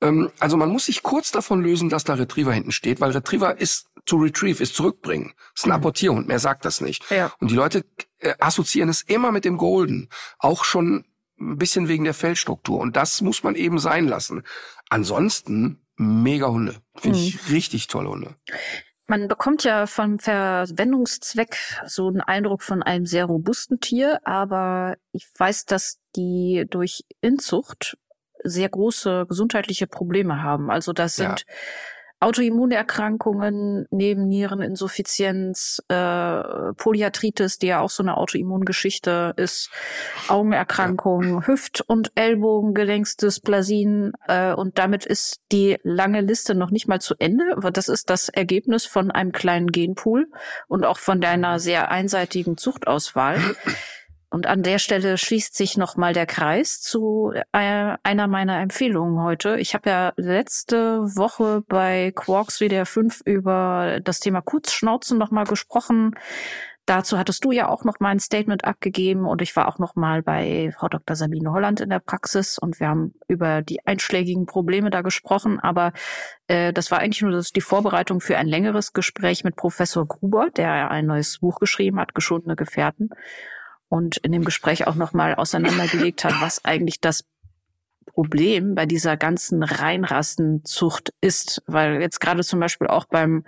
Ähm, also man muss sich kurz davon lösen, dass da Retriever hinten steht, weil Retriever ist to retrieve, ist zurückbringen. Ist ein Mhm. Apportierhund, mehr sagt das nicht. Ja. Und die Leute äh, assoziieren es immer mit dem Golden. Auch schon ein bisschen wegen der Fellstruktur. Und das muss man eben sein lassen. Ansonsten mega Hunde. Finde ich mhm. richtig tolle Hunde. Man bekommt ja vom Verwendungszweck so einen Eindruck von einem sehr robusten Tier, aber ich weiß, dass die durch Inzucht sehr große gesundheitliche Probleme haben. Also das sind ja. Autoimmunerkrankungen, Nebenniereninsuffizienz, äh, Polyarthritis, die ja auch so eine Autoimmungeschichte ist, Augenerkrankungen, ja. Hüft- und Ellbogengelenksdysplasien äh, und damit ist die lange Liste noch nicht mal zu Ende, aber das ist das Ergebnis von einem kleinen Genpool und auch von deiner sehr einseitigen Zuchtauswahl. Und an der Stelle schließt sich nochmal der Kreis zu äh, einer meiner Empfehlungen heute. Ich habe ja letzte Woche bei Quarks WDR 5 über das Thema Kurzschnauzen nochmal gesprochen. Dazu hattest du ja auch noch mal ein Statement abgegeben und ich war auch noch mal bei Frau Dr. Sabine Holland in der Praxis und wir haben über die einschlägigen Probleme da gesprochen. Aber äh, das war eigentlich nur das, die Vorbereitung für ein längeres Gespräch mit Professor Gruber, der ein neues Buch geschrieben hat, Geschundene Gefährten und in dem Gespräch auch nochmal auseinandergelegt hat, was eigentlich das Problem bei dieser ganzen Reinrassenzucht ist. Weil jetzt gerade zum Beispiel auch beim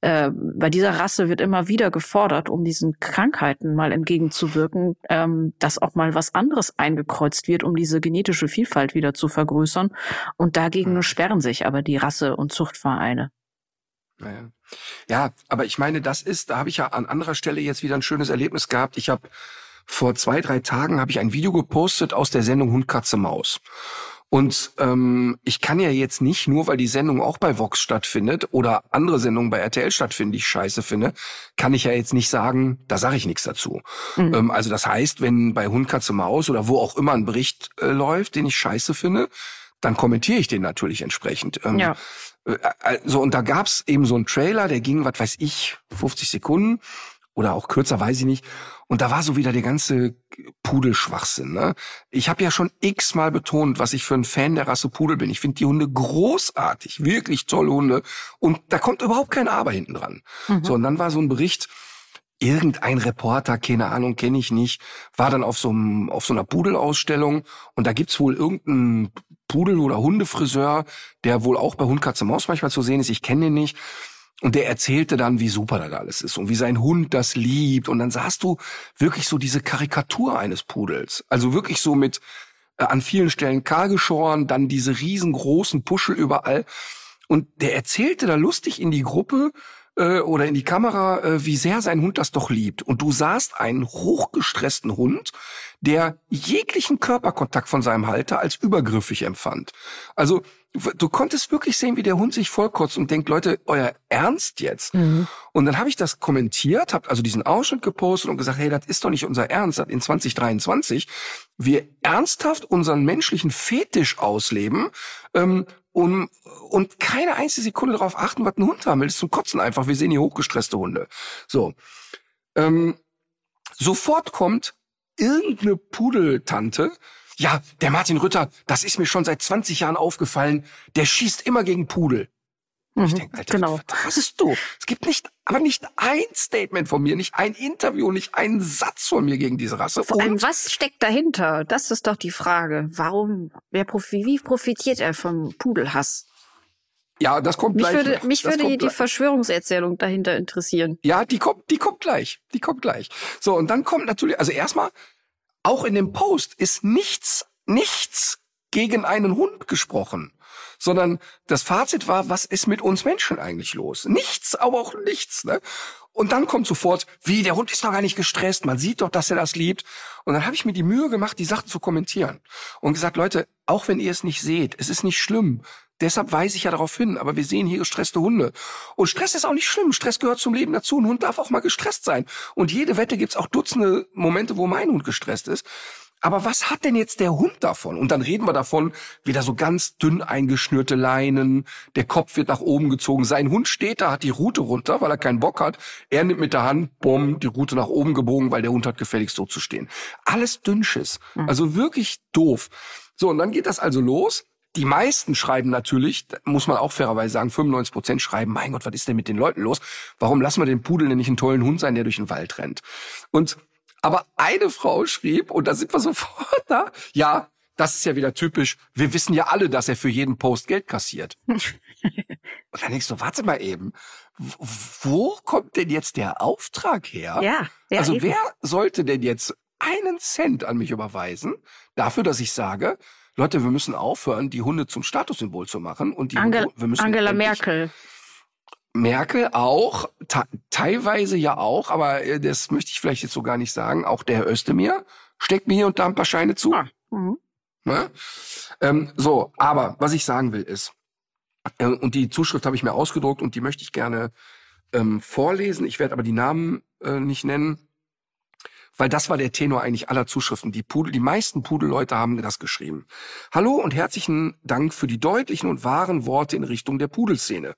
äh, bei dieser Rasse wird immer wieder gefordert, um diesen Krankheiten mal entgegenzuwirken, ähm, dass auch mal was anderes eingekreuzt wird, um diese genetische Vielfalt wieder zu vergrößern. Und dagegen mhm. sperren sich aber die Rasse- und Zuchtvereine. Naja. Ja, aber ich meine, das ist, da habe ich ja an anderer Stelle jetzt wieder ein schönes Erlebnis gehabt. Ich habe vor zwei, drei Tagen habe ich ein Video gepostet aus der Sendung Hund, Katze, Maus. Und ähm, ich kann ja jetzt nicht, nur weil die Sendung auch bei Vox stattfindet oder andere Sendungen bei RTL stattfinden, die ich scheiße finde, kann ich ja jetzt nicht sagen, da sage ich nichts dazu. Mhm. Ähm, also das heißt, wenn bei Hund, Katze, Maus oder wo auch immer ein Bericht äh, läuft, den ich scheiße finde, dann kommentiere ich den natürlich entsprechend. Ähm, ja. Äh, also, und da gab's eben so einen Trailer, der ging, was weiß ich, 50 Sekunden oder auch kürzer, weiß ich nicht. Und da war so wieder der ganze Pudelschwachsinn. Ne? Ich habe ja schon x-mal betont, was ich für ein Fan der Rasse Pudel bin. Ich finde die Hunde großartig, wirklich tolle Hunde. Und da kommt überhaupt kein Aber hinten dran. Mhm. So, und dann war so ein Bericht, irgendein Reporter, keine Ahnung, kenne ich nicht, war dann auf so, einem, auf so einer Pudelausstellung und da gibt's wohl irgendeinen Pudel- oder Hundefriseur, der wohl auch bei Hund, Katze, Maus manchmal zu sehen ist. Ich kenne den nicht. Und der erzählte dann, wie super das alles ist und wie sein Hund das liebt. Und dann sahst du wirklich so diese Karikatur eines Pudels. Also wirklich so mit äh, an vielen Stellen kahl geschoren, dann diese riesengroßen Puschel überall. Und der erzählte da lustig in die Gruppe äh, oder in die Kamera, äh, wie sehr sein Hund das doch liebt. Und du sahst einen hochgestressten Hund, der jeglichen Körperkontakt von seinem Halter als übergriffig empfand. Also du konntest wirklich sehen, wie der Hund sich vollkotzt und denkt, Leute, euer Ernst jetzt? Mhm. Und dann habe ich das kommentiert, habe also diesen Ausschnitt gepostet und gesagt, hey, das ist doch nicht unser Ernst, in 2023 wir ernsthaft unseren menschlichen Fetisch ausleben, ähm, um, und keine einzige Sekunde darauf achten, was ein Hund haben will. Das ist zum Kotzen einfach. Wir sehen hier hochgestresste Hunde. So. Ähm, sofort kommt irgendeine Pudeltante ja, der Martin Rütter, das ist mir schon seit 20 Jahren aufgefallen, der schießt immer gegen Pudel. Mhm, ich denke, Alter, genau. was ist du? Es gibt nicht, aber nicht ein Statement von mir, nicht ein Interview, nicht einen Satz von mir gegen diese Rasse. Vor allem, was steckt dahinter? Das ist doch die Frage. Warum, wer profi wie profitiert er vom Pudelhass? Ja, das kommt mich gleich. Würde, mich das würde die Verschwörungserzählung dahinter interessieren. Ja, die kommt, die kommt gleich. Die kommt gleich. So, und dann kommt natürlich, also erstmal auch in dem Post ist nichts, nichts gegen einen Hund gesprochen, sondern das Fazit war, was ist mit uns Menschen eigentlich los? Nichts, aber auch nichts. Ne? Und dann kommt sofort, wie, der Hund ist doch gar nicht gestresst, man sieht doch, dass er das liebt. Und dann habe ich mir die Mühe gemacht, die Sachen zu kommentieren und gesagt, Leute, auch wenn ihr es nicht seht, es ist nicht schlimm. Deshalb weise ich ja darauf hin, aber wir sehen hier gestresste Hunde. Und Stress ist auch nicht schlimm. Stress gehört zum Leben dazu. Ein Hund darf auch mal gestresst sein. Und jede Wette gibt's auch Dutzende Momente, wo mein Hund gestresst ist. Aber was hat denn jetzt der Hund davon? Und dann reden wir davon, wieder so ganz dünn eingeschnürte Leinen, der Kopf wird nach oben gezogen, sein Hund steht da, hat die Rute runter, weil er keinen Bock hat. Er nimmt mit der Hand, bumm, die Rute nach oben gebogen, weil der Hund hat gefälligst so zu stehen. Alles Dünnschiss. Mhm. Also wirklich doof. So, und dann geht das also los. Die meisten schreiben natürlich, muss man auch fairerweise sagen, 95 Prozent schreiben, mein Gott, was ist denn mit den Leuten los? Warum lassen wir den Pudel denn nicht einen tollen Hund sein, der durch den Wald rennt? Und Aber eine Frau schrieb, und da sind wir sofort da, ja, das ist ja wieder typisch. Wir wissen ja alle, dass er für jeden Post Geld kassiert. und dann denkst du, warte mal eben, wo kommt denn jetzt der Auftrag her? Ja. ja also eben. wer sollte denn jetzt einen Cent an mich überweisen dafür, dass ich sage, Leute, wir müssen aufhören, die Hunde zum Statussymbol zu machen und die Angel wir müssen Angela Merkel. Merkel auch, teilweise ja auch, aber äh, das möchte ich vielleicht jetzt so gar nicht sagen. Auch der Herr Özdemir steckt mir hier und da ein paar Scheine zu. Ah. Mhm. Ne? Ähm, so, aber was ich sagen will ist, äh, und die Zuschrift habe ich mir ausgedruckt und die möchte ich gerne ähm, vorlesen. Ich werde aber die Namen äh, nicht nennen, weil das war der Tenor eigentlich aller Zuschriften. Die Pudel, die meisten Pudelleute haben das geschrieben. Hallo und herzlichen Dank für die deutlichen und wahren Worte in Richtung der Pudelszene.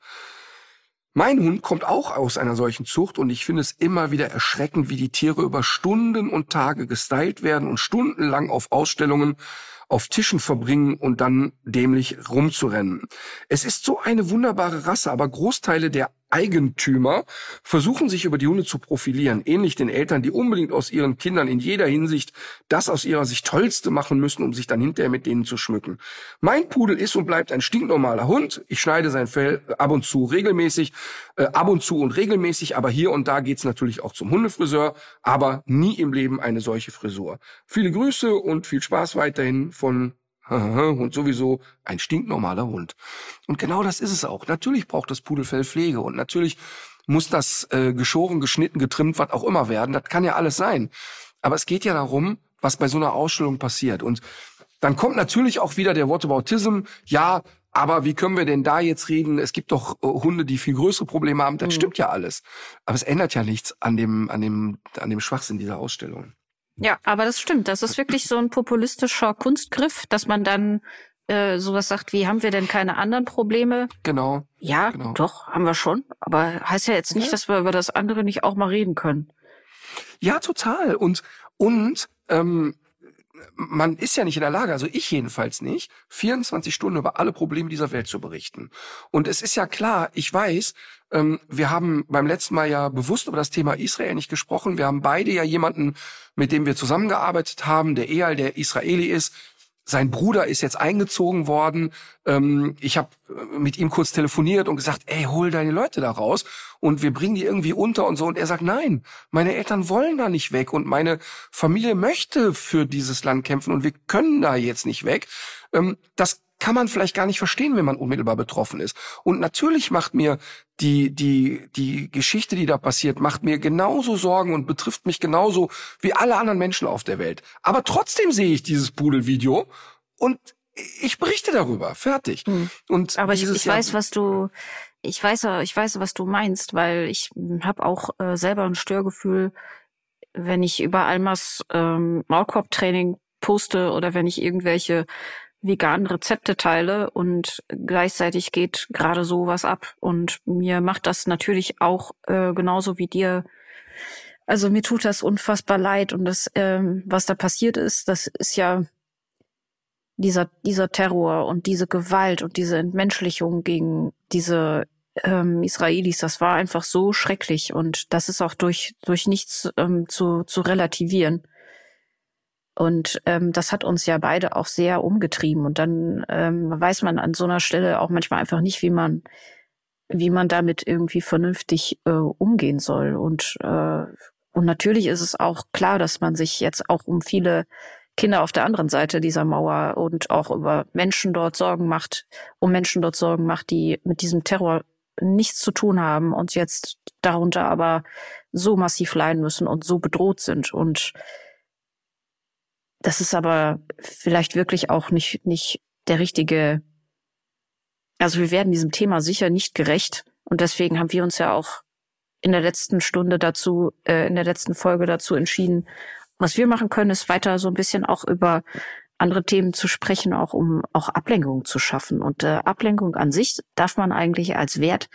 Mein Hund kommt auch aus einer solchen Zucht und ich finde es immer wieder erschreckend, wie die Tiere über Stunden und Tage gestylt werden und stundenlang auf Ausstellungen auf Tischen verbringen und dann dämlich rumzurennen. Es ist so eine wunderbare Rasse, aber Großteile der Eigentümer versuchen sich über die Hunde zu profilieren, ähnlich den Eltern, die unbedingt aus ihren Kindern in jeder Hinsicht das aus ihrer Sicht Tollste machen müssen, um sich dann hinterher mit denen zu schmücken. Mein Pudel ist und bleibt ein stinknormaler Hund. Ich schneide sein Fell ab und zu regelmäßig, äh, ab und zu und regelmäßig, aber hier und da geht's natürlich auch zum Hundefriseur, aber nie im Leben eine solche Frisur. Viele Grüße und viel Spaß weiterhin von und sowieso ein stinknormaler Hund. Und genau das ist es auch. Natürlich braucht das Pudelfell Pflege und natürlich muss das äh, geschoren, geschnitten, getrimmt, was auch immer werden. Das kann ja alles sein. Aber es geht ja darum, was bei so einer Ausstellung passiert. Und dann kommt natürlich auch wieder der Whataboutism. Ja, aber wie können wir denn da jetzt reden? Es gibt doch äh, Hunde, die viel größere Probleme haben. Das Mhm. stimmt ja alles. Aber es ändert ja nichts an dem, an dem, an dem Schwachsinn dieser Ausstellung. Ja, aber das stimmt. Das ist wirklich so ein populistischer Kunstgriff, dass man dann äh, sowas sagt, wie haben wir denn keine anderen Probleme? Genau. Ja, Genau. doch, haben wir schon. Aber heißt ja jetzt nicht, Ja. dass wir über das andere nicht auch mal reden können. Ja, total. Und, und ähm, man ist ja nicht in der Lage, also ich jedenfalls nicht, 24 Stunden über alle Probleme dieser Welt zu berichten. Und es ist ja klar, ich weiß, ähm, wir haben beim letzten Mal ja bewusst über das Thema Israel nicht gesprochen. Wir haben beide ja jemanden, mit dem wir zusammengearbeitet haben, der Eyal, der Israeli ist. Sein Bruder ist jetzt eingezogen worden. Ähm, ich habe mit ihm kurz telefoniert und gesagt, ey, hol deine Leute da raus und wir bringen die irgendwie unter und so. Und er sagt, nein, meine Eltern wollen da nicht weg und meine Familie möchte für dieses Land kämpfen und wir können da jetzt nicht weg. Ähm, das kann man vielleicht gar nicht verstehen, wenn man unmittelbar betroffen ist. Und natürlich macht mir die, die, die Geschichte, die da passiert, macht mir genauso Sorgen und betrifft mich genauso wie alle anderen Menschen auf der Welt. Aber trotzdem sehe ich dieses Pudelvideo und ich berichte darüber. Fertig. Hm. Und Aber ich, ich Jahr- weiß, was du, ich weiß, ich weiß, was du meinst, weil ich habe auch äh, selber ein Störgefühl, wenn ich über Almas ähm, Maulkorbtraining poste oder wenn ich irgendwelche veganen Rezepte teile und gleichzeitig geht gerade sowas ab. Und mir macht das natürlich auch äh, genauso wie dir. Also mir tut das unfassbar leid und das, ähm, was da passiert ist, das ist ja dieser, dieser Terror und diese Gewalt und diese Entmenschlichung gegen diese ähm, Israelis, das war einfach so schrecklich und das ist auch durch, durch nichts ähm, zu, zu relativieren. Und ähm, das hat uns ja beide auch sehr umgetrieben. Und dann ähm, weiß man an so einer Stelle auch manchmal einfach nicht, wie man, wie man damit irgendwie vernünftig äh, umgehen soll. Und, äh, und natürlich ist es auch klar, dass man sich jetzt auch um viele Kinder auf der anderen Seite dieser Mauer und auch über Menschen dort Sorgen macht, um Menschen dort Sorgen macht, die mit diesem Terror nichts zu tun haben und jetzt darunter aber so massiv leiden müssen und so bedroht sind. Und das ist aber vielleicht wirklich auch nicht, nicht der richtige, also wir werden diesem Thema sicher nicht gerecht. Und deswegen haben wir uns ja auch in der letzten Stunde dazu, äh, in der letzten Folge dazu entschieden, was wir machen können, ist weiter so ein bisschen auch über andere Themen zu sprechen, auch um auch Ablenkung zu schaffen. Und äh, Ablenkung an sich darf man eigentlich als Wert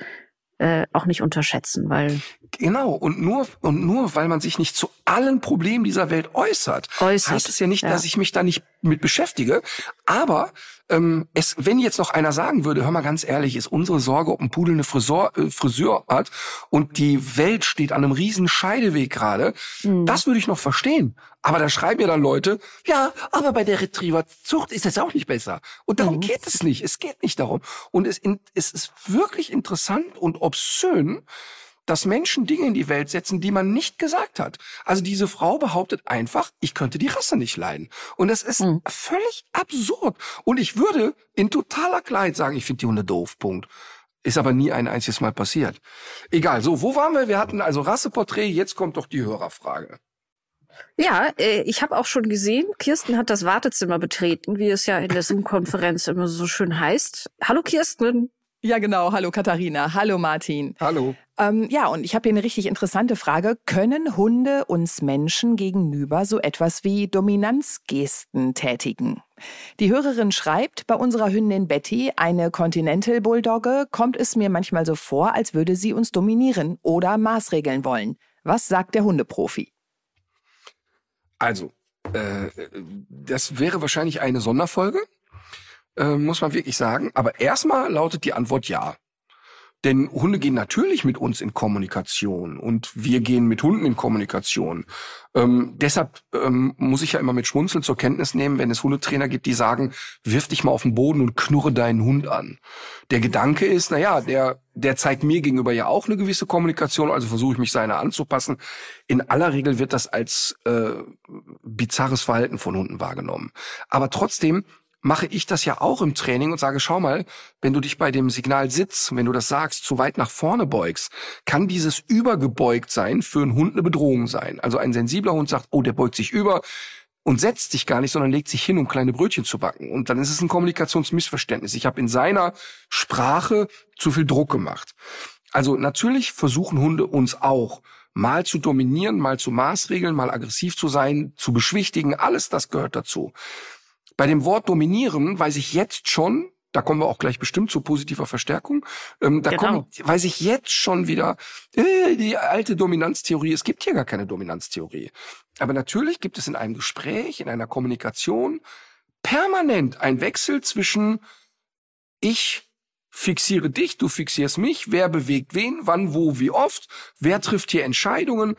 äh, auch nicht unterschätzen, weil Genau, und nur, und nur weil man sich nicht zu allen Problemen dieser Welt äußert, Äußert, heißt es ja nicht, ja. dass ich mich da nicht mit beschäftige. Aber ähm, es, wenn jetzt noch einer sagen würde, hör mal ganz ehrlich, ist unsere Sorge, ob ein Pudel eine Friseur, äh, Friseur hat und die Welt steht an einem riesen Scheideweg gerade, Mhm. das würde ich noch verstehen. Aber da schreiben ja dann Leute, ja, aber bei der Retrieverzucht ist das auch nicht besser. Und darum Mhm. geht es nicht. Es geht nicht darum. Und es, es ist wirklich interessant und obszön, dass Menschen Dinge in die Welt setzen, die man nicht gesagt hat. Also diese Frau behauptet einfach, ich könnte die Rasse nicht leiden. Und das ist Mhm. völlig absurd. Und ich würde in totaler Klarheit sagen, ich finde die Hunde doof, Punkt. Ist aber nie ein einziges Mal passiert. Egal, so, wo waren wir? Wir hatten also Rasseporträt, jetzt kommt doch die Hörerfrage. Ja, äh, ich habe auch schon gesehen, Kirsten hat das Wartezimmer betreten, wie es ja in der Zoom-Konferenz immer so schön heißt. Hallo Kirsten. Ja, genau. Hallo Katharina. Hallo Martin. Hallo. Ähm, ja, und ich habe hier eine richtig interessante Frage. Können Hunde uns Menschen gegenüber so etwas wie Dominanzgesten tätigen? Die Hörerin schreibt, bei unserer Hündin Betty, eine Continental Bulldogge, kommt es mir manchmal so vor, als würde sie uns dominieren oder maßregeln wollen. Was sagt der Hundeprofi? Also, äh, das wäre wahrscheinlich eine Sonderfolge, äh, muss man wirklich sagen. Aber erstmal lautet die Antwort ja. Denn Hunde gehen natürlich mit uns in Kommunikation und wir gehen mit Hunden in Kommunikation. Ähm, deshalb ähm, muss ich ja immer mit Schmunzeln zur Kenntnis nehmen, wenn es Hundetrainer gibt, die sagen, wirf dich mal auf den Boden und knurre deinen Hund an. Der Gedanke ist, na ja, der, der zeigt mir gegenüber ja auch eine gewisse Kommunikation, also versuche ich mich seiner anzupassen. In aller Regel wird das als äh, bizarres Verhalten von Hunden wahrgenommen. Aber trotzdem mache ich das ja auch im Training und sage, schau mal, wenn du dich bei dem Signal Sitz, wenn du das sagst, zu weit nach vorne beugst, kann dieses übergebeugt sein für einen Hund eine Bedrohung sein. Also ein sensibler Hund sagt, oh, der beugt sich über und setzt sich gar nicht, sondern legt sich hin, um kleine Brötchen zu backen. Und dann ist es ein Kommunikationsmissverständnis. Ich habe in seiner Sprache zu viel Druck gemacht. Also natürlich versuchen Hunde uns auch mal zu dominieren, mal zu maßregeln, mal aggressiv zu sein, zu beschwichtigen. Alles das gehört dazu. Bei dem Wort dominieren weiß ich jetzt schon, da kommen wir auch gleich bestimmt zu positiver Verstärkung, ähm, da Genau. kommt, weiß ich jetzt schon wieder, äh, die alte Dominanztheorie, es gibt hier gar keine Dominanztheorie. Aber natürlich gibt es in einem Gespräch, in einer Kommunikation permanent ein Wechsel zwischen ich fixiere dich, du fixierst mich, wer bewegt wen, wann, wo, wie oft, wer trifft hier Entscheidungen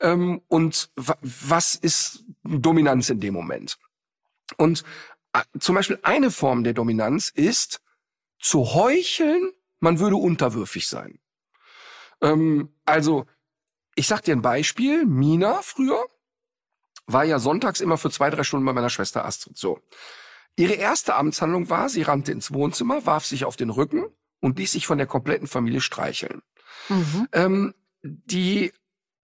ähm, und wa was ist Dominanz in dem Moment. Und äh, zum Beispiel eine Form der Dominanz ist zu heucheln, man würde unterwürfig sein. Ähm, also, ich sag dir ein Beispiel. Mina früher war ja sonntags immer für zwei, drei Stunden bei meiner Schwester Astrid. So. Ihre erste Amtshandlung war, sie rannte ins Wohnzimmer, warf sich auf den Rücken und ließ sich von der kompletten Familie streicheln. Mhm. Ähm, die,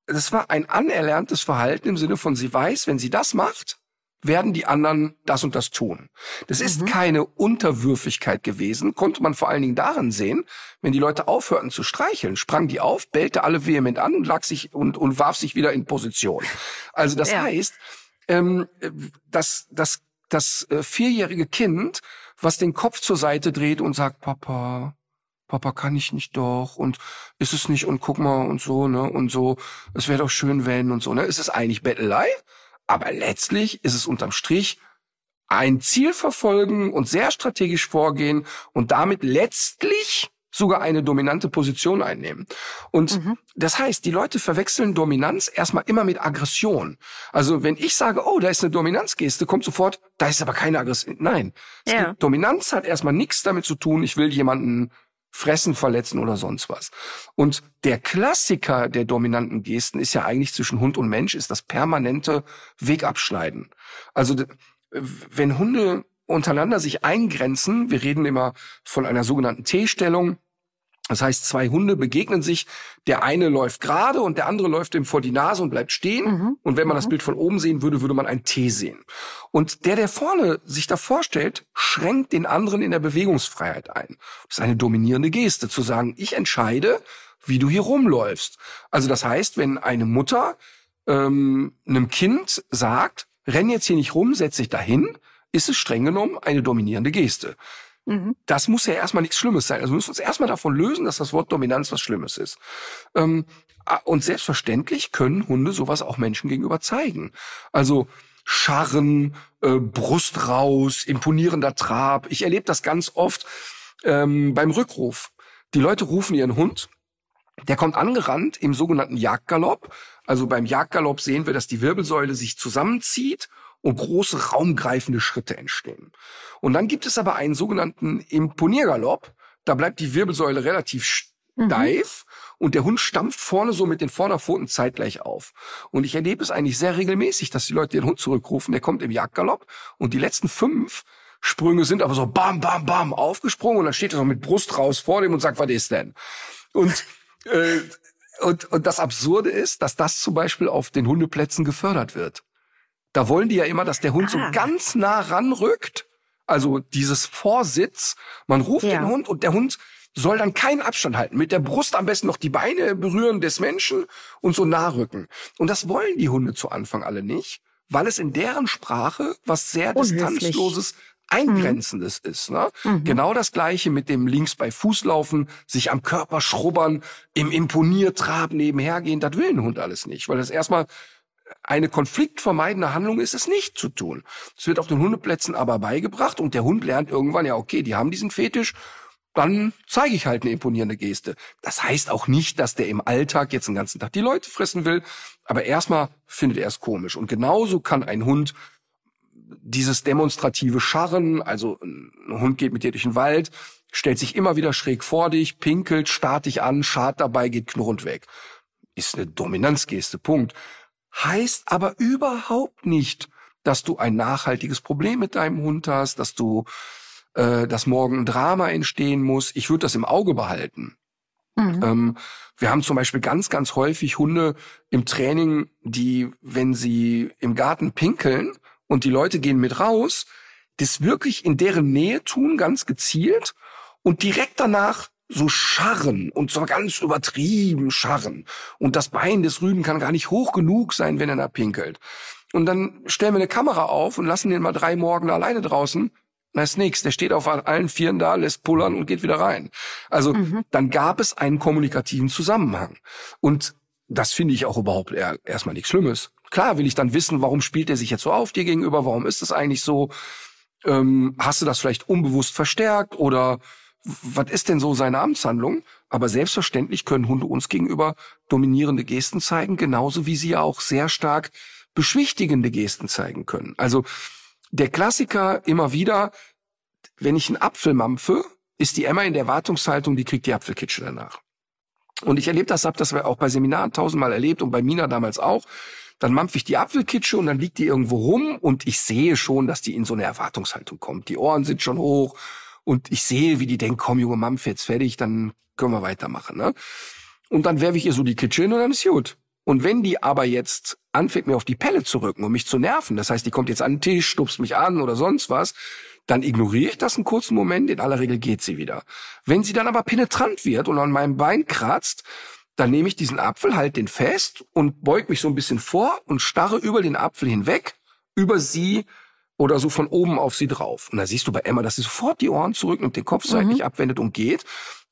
das war ein anerlerntes Verhalten im Sinne von, sie weiß, wenn sie das macht, werden die anderen das und das tun. Das ist Mhm. keine Unterwürfigkeit gewesen, konnte man vor allen Dingen darin sehen, wenn die Leute aufhörten zu streicheln, sprang die auf, bellte alle vehement an und lag sich und, und warf sich wieder in Position. Also das Ja. heißt, ähm, dass das, das äh, vierjährige Kind, was den Kopf zur Seite dreht und sagt, Papa, Papa, kann ich nicht doch und ist es nicht und guck mal und so, ne, und so, es wäre doch schön, wenn und so, ne, ist es eigentlich Bettelei? Aber letztlich ist es unterm Strich ein Ziel verfolgen und sehr strategisch vorgehen und damit letztlich sogar eine dominante Position einnehmen. Und Mhm. das heißt, die Leute verwechseln Dominanz erstmal immer mit Aggression. Also wenn ich sage, oh, da ist eine Dominanzgeste, kommt sofort, da ist aber keine Aggression. Nein. Ja. Dominanz hat erstmal nichts damit zu tun, ich will jemanden fressen, verletzen oder sonst was. Und der Klassiker der dominanten Gesten ist ja eigentlich zwischen Hund und Mensch, ist das permanente Wegabschneiden. Also wenn Hunde untereinander sich eingrenzen, wir reden immer von einer sogenannten T-Stellung, das heißt, zwei Hunde begegnen sich, der eine läuft gerade und der andere läuft ihm vor die Nase und bleibt stehen. Mhm. Und wenn man das Bild von oben sehen würde, würde man ein T sehen. Und der, der vorne sich da vorstellt, schränkt den anderen in der Bewegungsfreiheit ein. Das ist eine dominierende Geste, zu sagen, ich entscheide, wie du hier rumläufst. Also das heißt, wenn eine Mutter ähm, einem Kind sagt, renn jetzt hier nicht rum, setz dich dahin, ist es streng genommen eine dominierende Geste Mhm. das muss ja erstmal nichts Schlimmes sein. Also wir müssen uns erstmal davon lösen, dass das Wort Dominanz was Schlimmes ist. Ähm, und selbstverständlich können Hunde sowas auch Menschen gegenüber zeigen. Also Scharren, äh, Brust raus, imponierender Trab. Ich erlebe das ganz oft ähm, beim Rückruf. Die Leute rufen ihren Hund, der kommt angerannt im sogenannten Jagdgalopp. Also beim Jagdgalopp sehen wir, dass die Wirbelsäule sich zusammenzieht und große raumgreifende Schritte entstehen. Und dann gibt es aber einen sogenannten Imponiergalopp. Da bleibt die Wirbelsäule relativ mhm. steif mhm. und der Hund stampft vorne so mit den Vorderpfoten zeitgleich auf. Und ich erlebe es eigentlich sehr regelmäßig, dass die Leute den Hund zurückrufen. Der kommt im Jagdgalopp und die letzten fünf Sprünge sind aber so bam, bam, bam aufgesprungen und dann steht er so mit Brust raus vor dem und sagt, was ist denn? Und, äh, und, und das Absurde ist, dass das zum Beispiel auf den Hundeplätzen gefördert wird. Da wollen die ja immer, dass der Hund ah. so ganz nah ranrückt. Also dieses Vorsitz. Man ruft ja. den Hund und der Hund soll dann keinen Abstand halten. Mit der Brust am besten noch die Beine berühren des Menschen und so nah rücken. Und das wollen die Hunde zu Anfang alle nicht, weil es in deren Sprache was sehr Unhöflich. distanzloses, Eingrenzendes mhm. ist. Ne? Mhm. Genau das gleiche mit dem links bei Fußlaufen, sich am Körper schrubbern, im Imponiertrab nebenher gehen, das will ein Hund alles nicht, weil das erstmal eine konfliktvermeidende Handlung ist es nicht zu tun. Es wird auf den Hundeplätzen aber beigebracht und der Hund lernt irgendwann, ja, okay, die haben diesen Fetisch, dann zeige ich halt eine imponierende Geste. Das heißt auch nicht, dass der im Alltag jetzt den ganzen Tag die Leute fressen will, aber erstmal findet er es komisch. Und genauso kann ein Hund dieses demonstrative Scharren, also ein Hund geht mit dir durch den Wald, stellt sich immer wieder schräg vor dich, pinkelt, starrt dich an, schart dabei, geht knurrend weg. Ist eine Dominanzgeste, Punkt. Heißt aber überhaupt nicht, dass du ein nachhaltiges Problem mit deinem Hund hast, dass du, äh, dass morgen ein Drama entstehen muss. Ich würde das im Auge behalten. Mhm. Ähm, wir haben zum Beispiel ganz, ganz häufig Hunde im Training, die, wenn sie im Garten pinkeln, und die Leute gehen mit raus, das wirklich in deren Nähe tun, ganz gezielt und direkt danach so scharren und so ganz übertrieben scharren. Und das Bein des Rüden kann gar nicht hoch genug sein, wenn er da pinkelt. Und dann stellen wir eine Kamera auf und lassen den mal drei Morgen alleine draußen. Na ist nix. Der steht auf allen Vieren da, lässt pullern und geht wieder rein. Also mhm. dann gab es einen kommunikativen Zusammenhang. Und das finde ich auch überhaupt erstmal nichts Schlimmes. Klar will ich dann wissen, warum spielt er sich jetzt so auf dir gegenüber, warum ist das eigentlich so? Ähm, hast du das vielleicht unbewusst verstärkt oder was ist denn so seine Amtshandlung? Aber selbstverständlich können Hunde uns gegenüber dominierende Gesten zeigen, genauso wie sie ja auch sehr stark beschwichtigende Gesten zeigen können. Also der Klassiker immer wieder, wenn ich einen Apfel mampfe, ist die Emma in der Erwartungshaltung, die kriegt die Apfelkitsche danach. Und ich erlebe das, habe das auch bei Seminaren tausendmal erlebt und bei Mina damals auch dann mampf ich die Apfelkitsche und dann liegt die irgendwo rum und ich sehe schon, dass die in so eine Erwartungshaltung kommt. Die Ohren sind schon hoch und ich sehe, wie die denkt, komm Junge, Mampf jetzt fertig, dann können wir weitermachen. Ne? Und dann werfe ich ihr so die Kitsche hin und dann ist gut. Und wenn die aber jetzt anfängt, mir auf die Pelle zu rücken und mich zu nerven, das heißt, die kommt jetzt an den Tisch, stupst mich an oder sonst was, dann ignoriere ich das einen kurzen Moment, in aller Regel geht sie wieder. Wenn sie dann aber penetrant wird und an meinem Bein kratzt, dann nehme ich diesen Apfel, halt den fest und beug mich so ein bisschen vor und starre über den Apfel hinweg, über sie oder so von oben auf sie drauf. Und da siehst du bei Emma, dass sie sofort die Ohren zurücknimmt, den Kopf seitlich mhm. abwendet und geht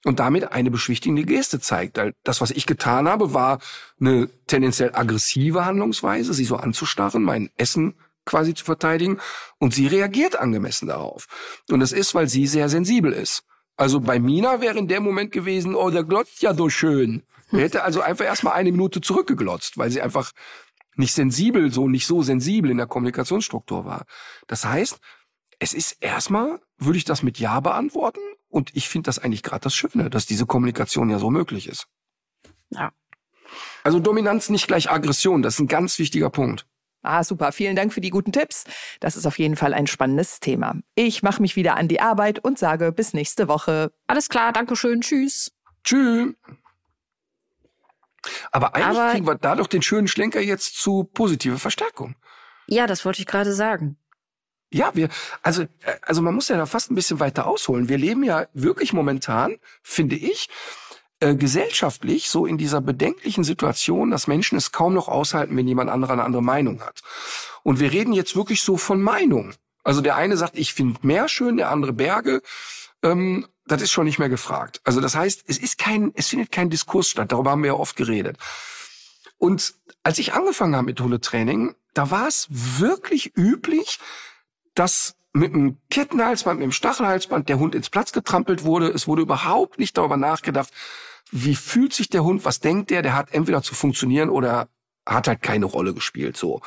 und damit eine beschwichtigende Geste zeigt. Das, was ich getan habe, war eine tendenziell aggressive Handlungsweise, sie so anzustarren, mein Essen quasi zu verteidigen. Und sie reagiert angemessen darauf. Und das ist, weil sie sehr sensibel ist. Also bei Mina wäre in dem Moment gewesen, oh, der glotzt ja so schön. Er hätte also einfach erstmal eine Minute zurückgeglotzt, weil sie einfach nicht sensibel, so nicht so sensibel in der Kommunikationsstruktur war. Das heißt, es ist erstmal, würde ich das mit Ja beantworten und ich finde das eigentlich gerade das Schöne, dass diese Kommunikation ja so möglich ist. Ja. Also Dominanz nicht gleich Aggression, das ist ein ganz wichtiger Punkt. Ah, super. Vielen Dank für die guten Tipps. Das ist auf jeden Fall ein spannendes Thema. Ich mache mich wieder an die Arbeit und sage bis nächste Woche. Alles klar, Dankeschön. Tschüss. Tschüss. Aber eigentlich Aber, kriegen wir dadurch den schönen Schlenker jetzt zu positive Verstärkung. Ja, das wollte ich gerade sagen. Ja, wir, also, äh, also man muss ja da fast ein bisschen weiter ausholen. Wir leben ja wirklich momentan, finde ich, äh, gesellschaftlich so in dieser bedenklichen Situation, dass Menschen es kaum noch aushalten, wenn jemand anderer eine andere Meinung hat. Und wir reden jetzt wirklich so von Meinung. Also der eine sagt, ich finde Meer schön, der andere Berge. Ähm, das ist schon nicht mehr gefragt. Also das heißt, es ist kein, es findet kein Diskurs statt. Darüber haben wir ja oft geredet. Und als ich angefangen habe mit Hundetraining, da war es wirklich üblich, dass mit einem Kettenhalsband, mit einem Stachelhalsband der Hund ins Platz getrampelt wurde. Es wurde überhaupt nicht darüber nachgedacht, wie fühlt sich der Hund, was denkt der, der hat entweder zu funktionieren oder hat halt keine Rolle gespielt, so.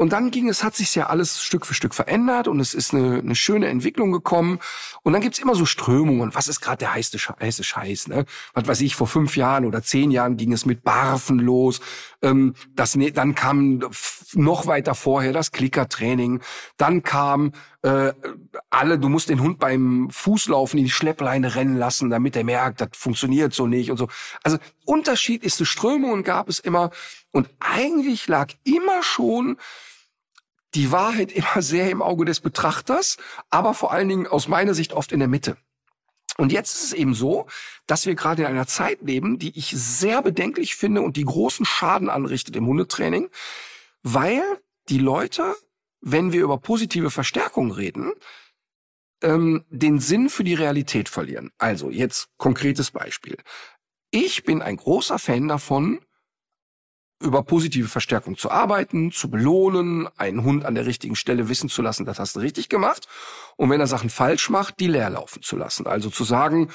Und dann ging es, hat sich ja alles Stück für Stück verändert und es ist eine, eine schöne Entwicklung gekommen. Und dann gibt's immer so Strömungen. Was ist gerade der heiße, heiße Scheiß? Ne? Was weiß ich, vor fünf Jahren oder zehn Jahren ging es mit Barfen los. Ähm, das, ne, dann kam noch weiter vorher das Klickertraining. Dann kam äh, alle, du musst den Hund beim Fußlaufen in die Schleppleine rennen lassen, damit er merkt, das funktioniert so nicht und so. Also unterschiedlichste Strömungen gab es immer. Und eigentlich lag immer schon die Wahrheit immer sehr im Auge des Betrachters, aber vor allen Dingen aus meiner Sicht oft in der Mitte. Und jetzt ist es eben so, dass wir gerade in einer Zeit leben, die ich sehr bedenklich finde und die großen Schaden anrichtet im Hundetraining, weil die Leute, wenn wir über positive Verstärkung reden, ähm, den Sinn für die Realität verlieren. Also jetzt konkretes Beispiel. Ich bin ein großer Fan davon, über positive Verstärkung zu arbeiten, zu belohnen, einen Hund an der richtigen Stelle wissen zu lassen, das hast du richtig gemacht. Und wenn er Sachen falsch macht, die leer laufen zu lassen. Also zu sagen,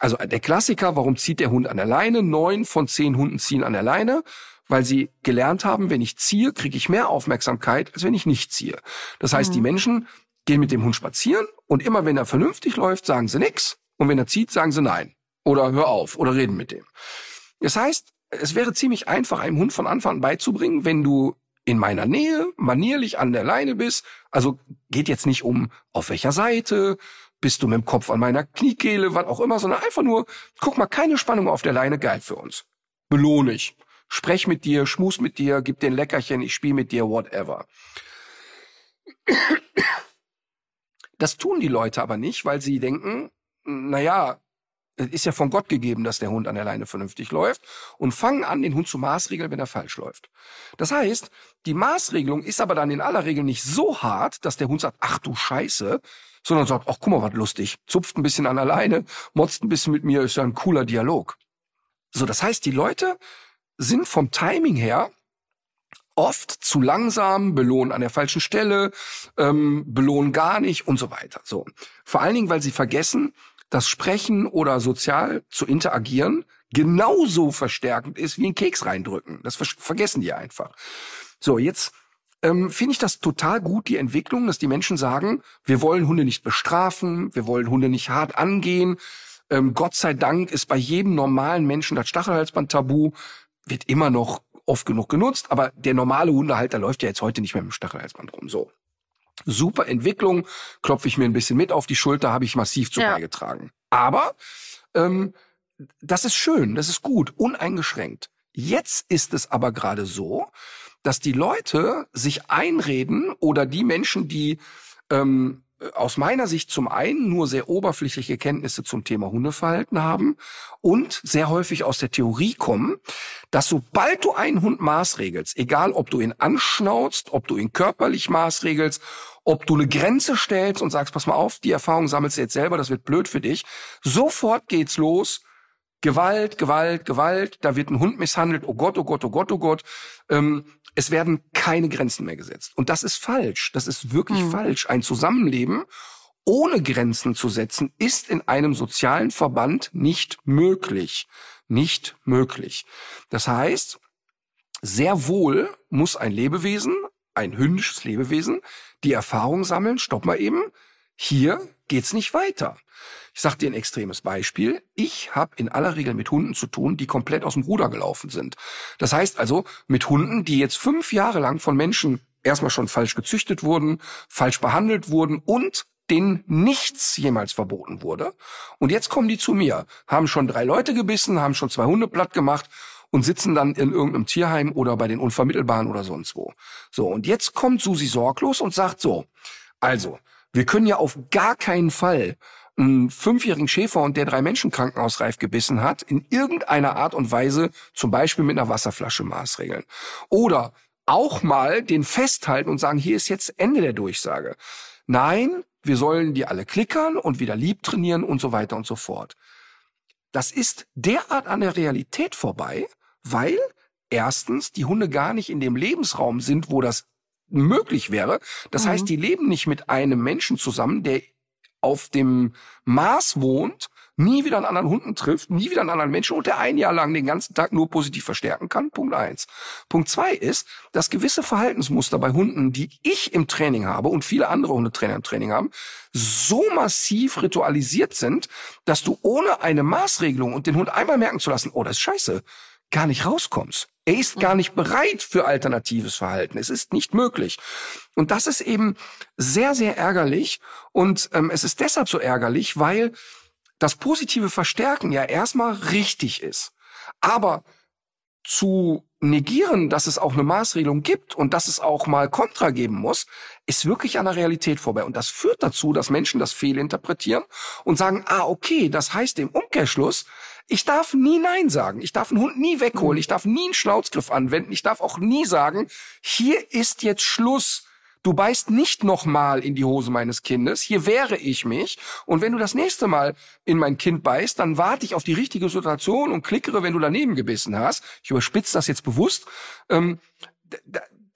also der Klassiker, warum zieht der Hund an der Leine? Neun von zehn Hunden ziehen an der Leine, weil sie gelernt haben, wenn ich ziehe, kriege ich mehr Aufmerksamkeit, als wenn ich nicht ziehe. Das heißt, mhm. die Menschen gehen mit dem Hund spazieren und immer wenn er vernünftig läuft, sagen sie nix. Und wenn er zieht, sagen sie nein. Oder hör auf oder reden mit dem. Das heißt, es wäre ziemlich einfach, einem Hund von Anfang an beizubringen, wenn du in meiner Nähe manierlich an der Leine bist. Also geht jetzt nicht um auf welcher Seite, bist du mit dem Kopf an meiner Kniekehle, was auch immer, sondern einfach nur, guck mal, keine Spannung auf der Leine, geil für uns. Belohne ich. Sprech mit dir, schmus mit dir, gib dir ein Leckerchen, ich spiele mit dir, whatever. Das tun die Leute aber nicht, weil sie denken, naja, es ist ja von Gott gegeben, dass der Hund an der Leine vernünftig läuft und fangen an, den Hund zu maßregeln, wenn er falsch läuft. Das heißt, die Maßregelung ist aber dann in aller Regel nicht so hart, dass der Hund sagt, ach du Scheiße, sondern sagt, ach guck mal, was lustig, zupft ein bisschen an der Leine, motzt ein bisschen mit mir, ist ja ein cooler Dialog. So, das heißt, die Leute sind vom Timing her oft zu langsam, belohnen an der falschen Stelle, ähm, belohnen gar nicht und so weiter. So, vor allen Dingen, weil sie vergessen, dass Sprechen oder sozial zu interagieren genauso verstärkend ist wie ein Keks reindrücken. Das ver vergessen die einfach. So, jetzt ähm, finde ich das total gut, die Entwicklung, dass die Menschen sagen, wir wollen Hunde nicht bestrafen, wir wollen Hunde nicht hart angehen. Ähm, Gott sei Dank ist bei jedem normalen Menschen das Stachelhalsband tabu, wird immer noch oft genug genutzt, aber der normale Hundehalter läuft ja jetzt heute nicht mehr mit dem Stachelhalsband rum. So. Super Entwicklung, klopfe ich mir ein bisschen mit auf die Schulter, habe ich massiv zu ja. beigetragen. Aber ähm, das ist schön, das ist gut, uneingeschränkt. Jetzt ist es aber gerade so, dass die Leute sich einreden oder die Menschen, die ähm, aus meiner Sicht zum einen nur sehr oberflächliche Kenntnisse zum Thema Hundeverhalten haben und sehr häufig aus der Theorie kommen, dass sobald du einen Hund maßregelst, egal ob du ihn anschnauzt, ob du ihn körperlich maßregelst, ob du eine Grenze stellst und sagst, pass mal auf, die Erfahrung sammelst du jetzt selber, das wird blöd für dich, sofort geht's los. Gewalt, Gewalt, Gewalt, da wird ein Hund misshandelt, oh Gott, oh Gott, oh Gott, oh Gott. Ähm, es werden keine Grenzen mehr gesetzt. Und das ist falsch. Das ist wirklich mhm. falsch. Ein Zusammenleben ohne Grenzen zu setzen, ist in einem sozialen Verband nicht möglich. Nicht möglich. Das heißt, sehr wohl muss ein Lebewesen, ein hündisches Lebewesen, die Erfahrung sammeln, stopp mal eben, hier geht's nicht weiter. Ich sage dir ein extremes Beispiel. Ich habe in aller Regel mit Hunden zu tun, die komplett aus dem Ruder gelaufen sind. Das heißt also mit Hunden, die jetzt fünf Jahre lang von Menschen erstmal schon falsch gezüchtet wurden, falsch behandelt wurden und denen nichts jemals verboten wurde. Und jetzt kommen die zu mir, haben schon drei Leute gebissen, haben schon zwei Hunde platt gemacht und sitzen dann in irgendeinem Tierheim oder bei den Unvermittelbaren oder sonst wo. So, und jetzt kommt Susi sorglos und sagt so, also, wir können ja auf gar keinen Fall einen fünfjährigen Schäfer und der drei Menschen krankenhausreif gebissen hat, in irgendeiner Art und Weise, zum Beispiel mit einer Wasserflasche maßregeln. Oder auch mal den festhalten und sagen, hier ist jetzt Ende der Durchsage. nein, wir sollen die alle klickern und wieder lieb trainieren und so weiter und so fort. Das ist derart an der Realität vorbei, weil erstens die Hunde gar nicht in dem Lebensraum sind, wo das möglich wäre. Das mhm. heißt, die leben nicht mit einem Menschen zusammen, der auf dem Mars wohnt, nie wieder einen anderen Hunden trifft, nie wieder einen anderen Menschen und der ein Jahr lang den ganzen Tag nur positiv verstärken kann. Punkt eins. Punkt zwei ist, dass gewisse Verhaltensmuster bei Hunden, die ich im Training habe und viele andere Hundetrainer im Training haben, so massiv ritualisiert sind, dass du ohne eine Maßregelung und den Hund einmal merken zu lassen, oh, das ist scheiße, gar nicht rauskommst. Er ist gar nicht bereit für alternatives Verhalten. Es ist nicht möglich. Und das ist eben sehr, sehr ärgerlich. Und ähm, es ist deshalb so ärgerlich, weil das positive Verstärken ja erstmal richtig ist. Aber zu negieren, dass es auch eine Maßregelung gibt und dass es auch mal Kontra geben muss, ist wirklich an der Realität vorbei. Und das führt dazu, dass Menschen das fehlinterpretieren und sagen, ah, okay, das heißt im Umkehrschluss, ich darf nie Nein sagen. Ich darf einen Hund nie wegholen. Mhm. Ich darf nie einen Schnauzgriff anwenden. Ich darf auch nie sagen, hier ist jetzt Schluss. Du beißt nicht nochmal in die Hose meines Kindes. Hier wehre ich mich. Und wenn du das nächste Mal in mein Kind beißt, dann warte ich auf die richtige Situation und klickere, wenn du daneben gebissen hast. Ich überspitze das jetzt bewusst. Ähm,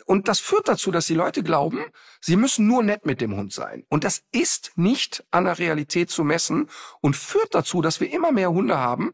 und das führt dazu, dass die Leute glauben, sie müssen nur nett mit dem Hund sein. Und das ist nicht an der Realität zu messen und führt dazu, dass wir immer mehr Hunde haben,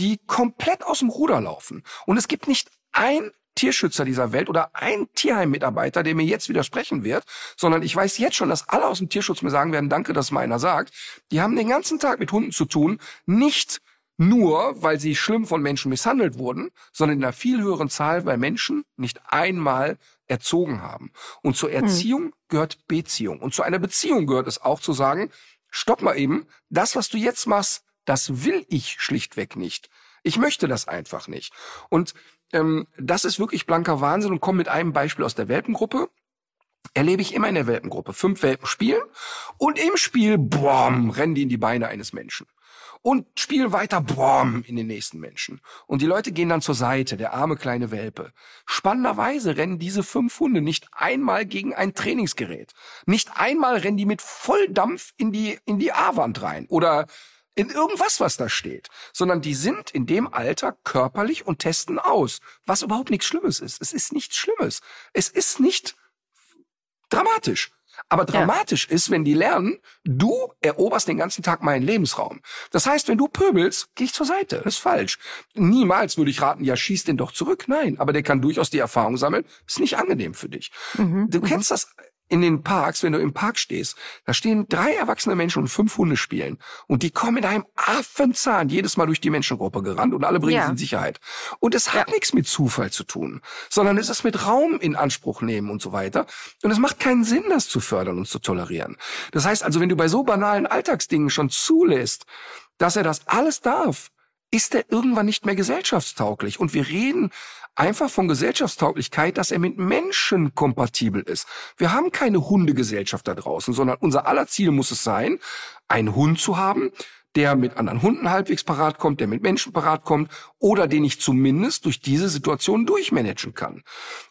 die komplett aus dem Ruder laufen. Und es gibt nicht ein Tierschützer dieser Welt oder ein Tierheimmitarbeiter, der mir jetzt widersprechen wird, sondern ich weiß jetzt schon, dass alle aus dem Tierschutz mir sagen werden, danke, dass meiner sagt, die haben den ganzen Tag mit Hunden zu tun, nicht nur, weil sie schlimm von Menschen misshandelt wurden, sondern in einer viel höheren Zahl, weil Menschen nicht einmal erzogen haben. Und zur hm. Erziehung hm. gehört Beziehung. Und zu einer Beziehung gehört es auch zu sagen, stopp mal eben, das, was du jetzt machst, das will ich schlichtweg nicht. Ich möchte das einfach nicht. Und ähm, das ist wirklich blanker Wahnsinn und komme mit einem Beispiel aus der Welpengruppe. Erlebe ich immer in der Welpengruppe. Fünf Welpen spielen und im Spiel, boom, rennen die in die Beine eines Menschen und spiel weiter Brom in den nächsten Menschen. Und die Leute gehen dann zur Seite, der arme kleine Welpe. Spannenderweise rennen diese fünf Hunde nicht einmal gegen ein Trainingsgerät. Nicht einmal rennen die mit Volldampf in die, in die A-Wand rein oder in irgendwas, was da steht, sondern die sind in dem Alter körperlich und testen aus, was überhaupt nichts Schlimmes ist. Es ist nichts Schlimmes. Es ist nicht dramatisch. Aber dramatisch ja. ist, wenn die lernen, du eroberst den ganzen Tag meinen Lebensraum. Das heißt, wenn du pöbelst, geh ich zur Seite. Das ist falsch. Niemals würde ich raten, ja, schieß den doch zurück. Nein, aber der kann durchaus die Erfahrung sammeln. Ist nicht angenehm für dich. Mhm. Du kennst mhm. das in den Parks, wenn du im Park stehst, da stehen drei erwachsene Menschen und fünf Hunde spielen. Und die kommen in einem Affenzahn jedes Mal durch die Menschengruppe gerannt und alle bringen ja. sie in Sicherheit. Und es hat ja. nichts mit Zufall zu tun, sondern es ist mit Raum in Anspruch nehmen und so weiter. Und es macht keinen Sinn, das zu fördern und zu tolerieren. Das heißt also, wenn du bei so banalen Alltagsdingen schon zulässt, dass er das alles darf, ist er irgendwann nicht mehr gesellschaftstauglich. Und wir reden einfach von Gesellschaftstauglichkeit, dass er mit Menschen kompatibel ist. Wir haben keine Hundegesellschaft da draußen, sondern unser aller Ziel muss es sein, einen Hund zu haben, der mit anderen Hunden halbwegs parat kommt, der mit Menschen parat kommt oder den ich zumindest durch diese Situation durchmanagen kann.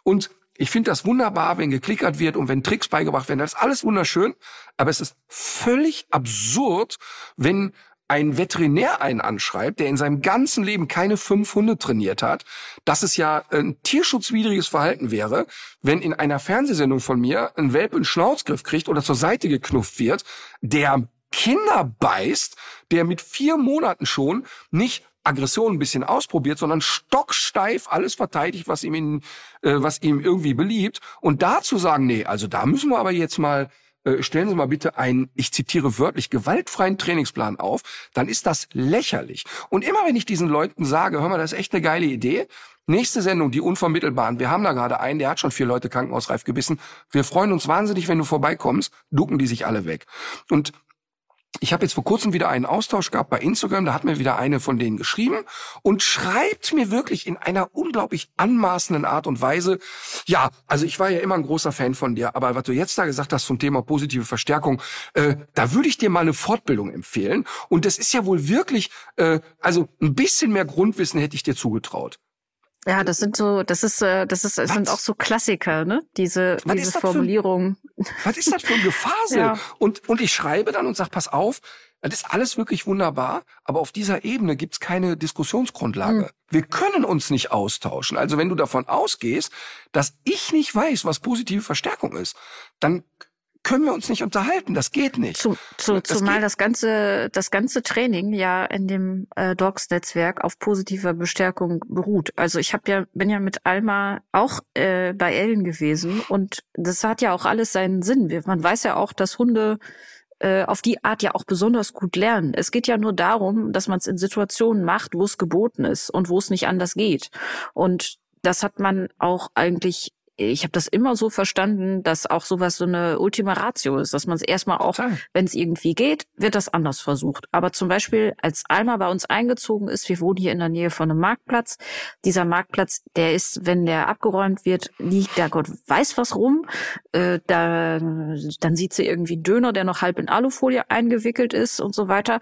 Und ich finde das wunderbar, wenn geklickert wird und wenn Tricks beigebracht werden. Das ist alles wunderschön. Aber es ist völlig absurd, wenn ein Veterinär einen anschreibt, der in seinem ganzen Leben keine fünf Hunde trainiert hat, dass es ja ein tierschutzwidriges Verhalten wäre, wenn in einer Fernsehsendung von mir ein Welpe einen Schnauzgriff kriegt oder zur Seite geknufft wird, der Kinder beißt, der mit vier Monaten schon nicht Aggression ein bisschen ausprobiert, sondern stocksteif alles verteidigt, was ihm in, äh, was ihm irgendwie beliebt. Und da zu sagen, nee, also da müssen wir aber jetzt mal äh, stellen Sie mal bitte einen, ich zitiere wörtlich, gewaltfreien Trainingsplan auf, dann ist das lächerlich. Und immer wenn ich diesen Leuten sage, hör mal, das ist echt eine geile Idee, Nächste Sendung, die unvermittelbaren. Wir haben da gerade einen, der hat schon vier Leute krankenhausreif gebissen. Wir freuen uns wahnsinnig, wenn du vorbeikommst. Ducken die sich alle weg. Und ich habe jetzt vor kurzem wieder einen Austausch gehabt bei Instagram, da hat mir wieder eine von denen geschrieben und schreibt mir wirklich in einer unglaublich anmaßenden Art und Weise, ja, also ich war ja immer ein großer Fan von dir, aber was du jetzt da gesagt hast zum Thema positive Verstärkung, äh, da würde ich dir mal eine Fortbildung empfehlen. Und das ist ja wohl wirklich, äh, also ein bisschen mehr Grundwissen hätte ich dir zugetraut. Ja, das sind so, das ist, äh, das ist, das sind auch so Klassiker, ne? Diese, Was diese Formulierung. Was ist das für ein Gefasel? Ja. Und, und ich schreibe dann und sag, pass auf, das ist alles wirklich wunderbar, aber auf dieser Ebene gibt's keine Diskussionsgrundlage. Hm. Wir können uns nicht austauschen. Also wenn du davon ausgehst, dass ich nicht weiß, was positive Verstärkung ist, dann können wir uns nicht unterhalten. Das geht nicht. Zu, zu, Das zumal geht- das ganze, das ganze Training ja in dem äh, Docs-Netzwerk auf positiver Bestärkung beruht. Also ich habe ja, bin ja mit Alma auch äh, bei Ellen gewesen und das hat ja auch alles seinen Sinn. Man weiß ja auch, dass Hunde äh, auf die Art ja auch besonders gut lernen. Es geht ja nur darum, dass man es in Situationen macht, wo es geboten ist und wo es nicht anders geht. Und das hat man auch eigentlich ich habe das immer so verstanden, dass auch sowas so eine Ultima Ratio ist, dass man es erstmal auch, wenn es irgendwie geht, wird das anders versucht. Aber zum Beispiel, als Alma bei uns eingezogen ist, wir wohnen hier in der Nähe von einem Marktplatz. Dieser Marktplatz, der ist, wenn der abgeräumt wird, liegt da Gott weiß was rum. Äh, da, dann sieht sie irgendwie einen Döner, der noch halb in Alufolie eingewickelt ist und so weiter.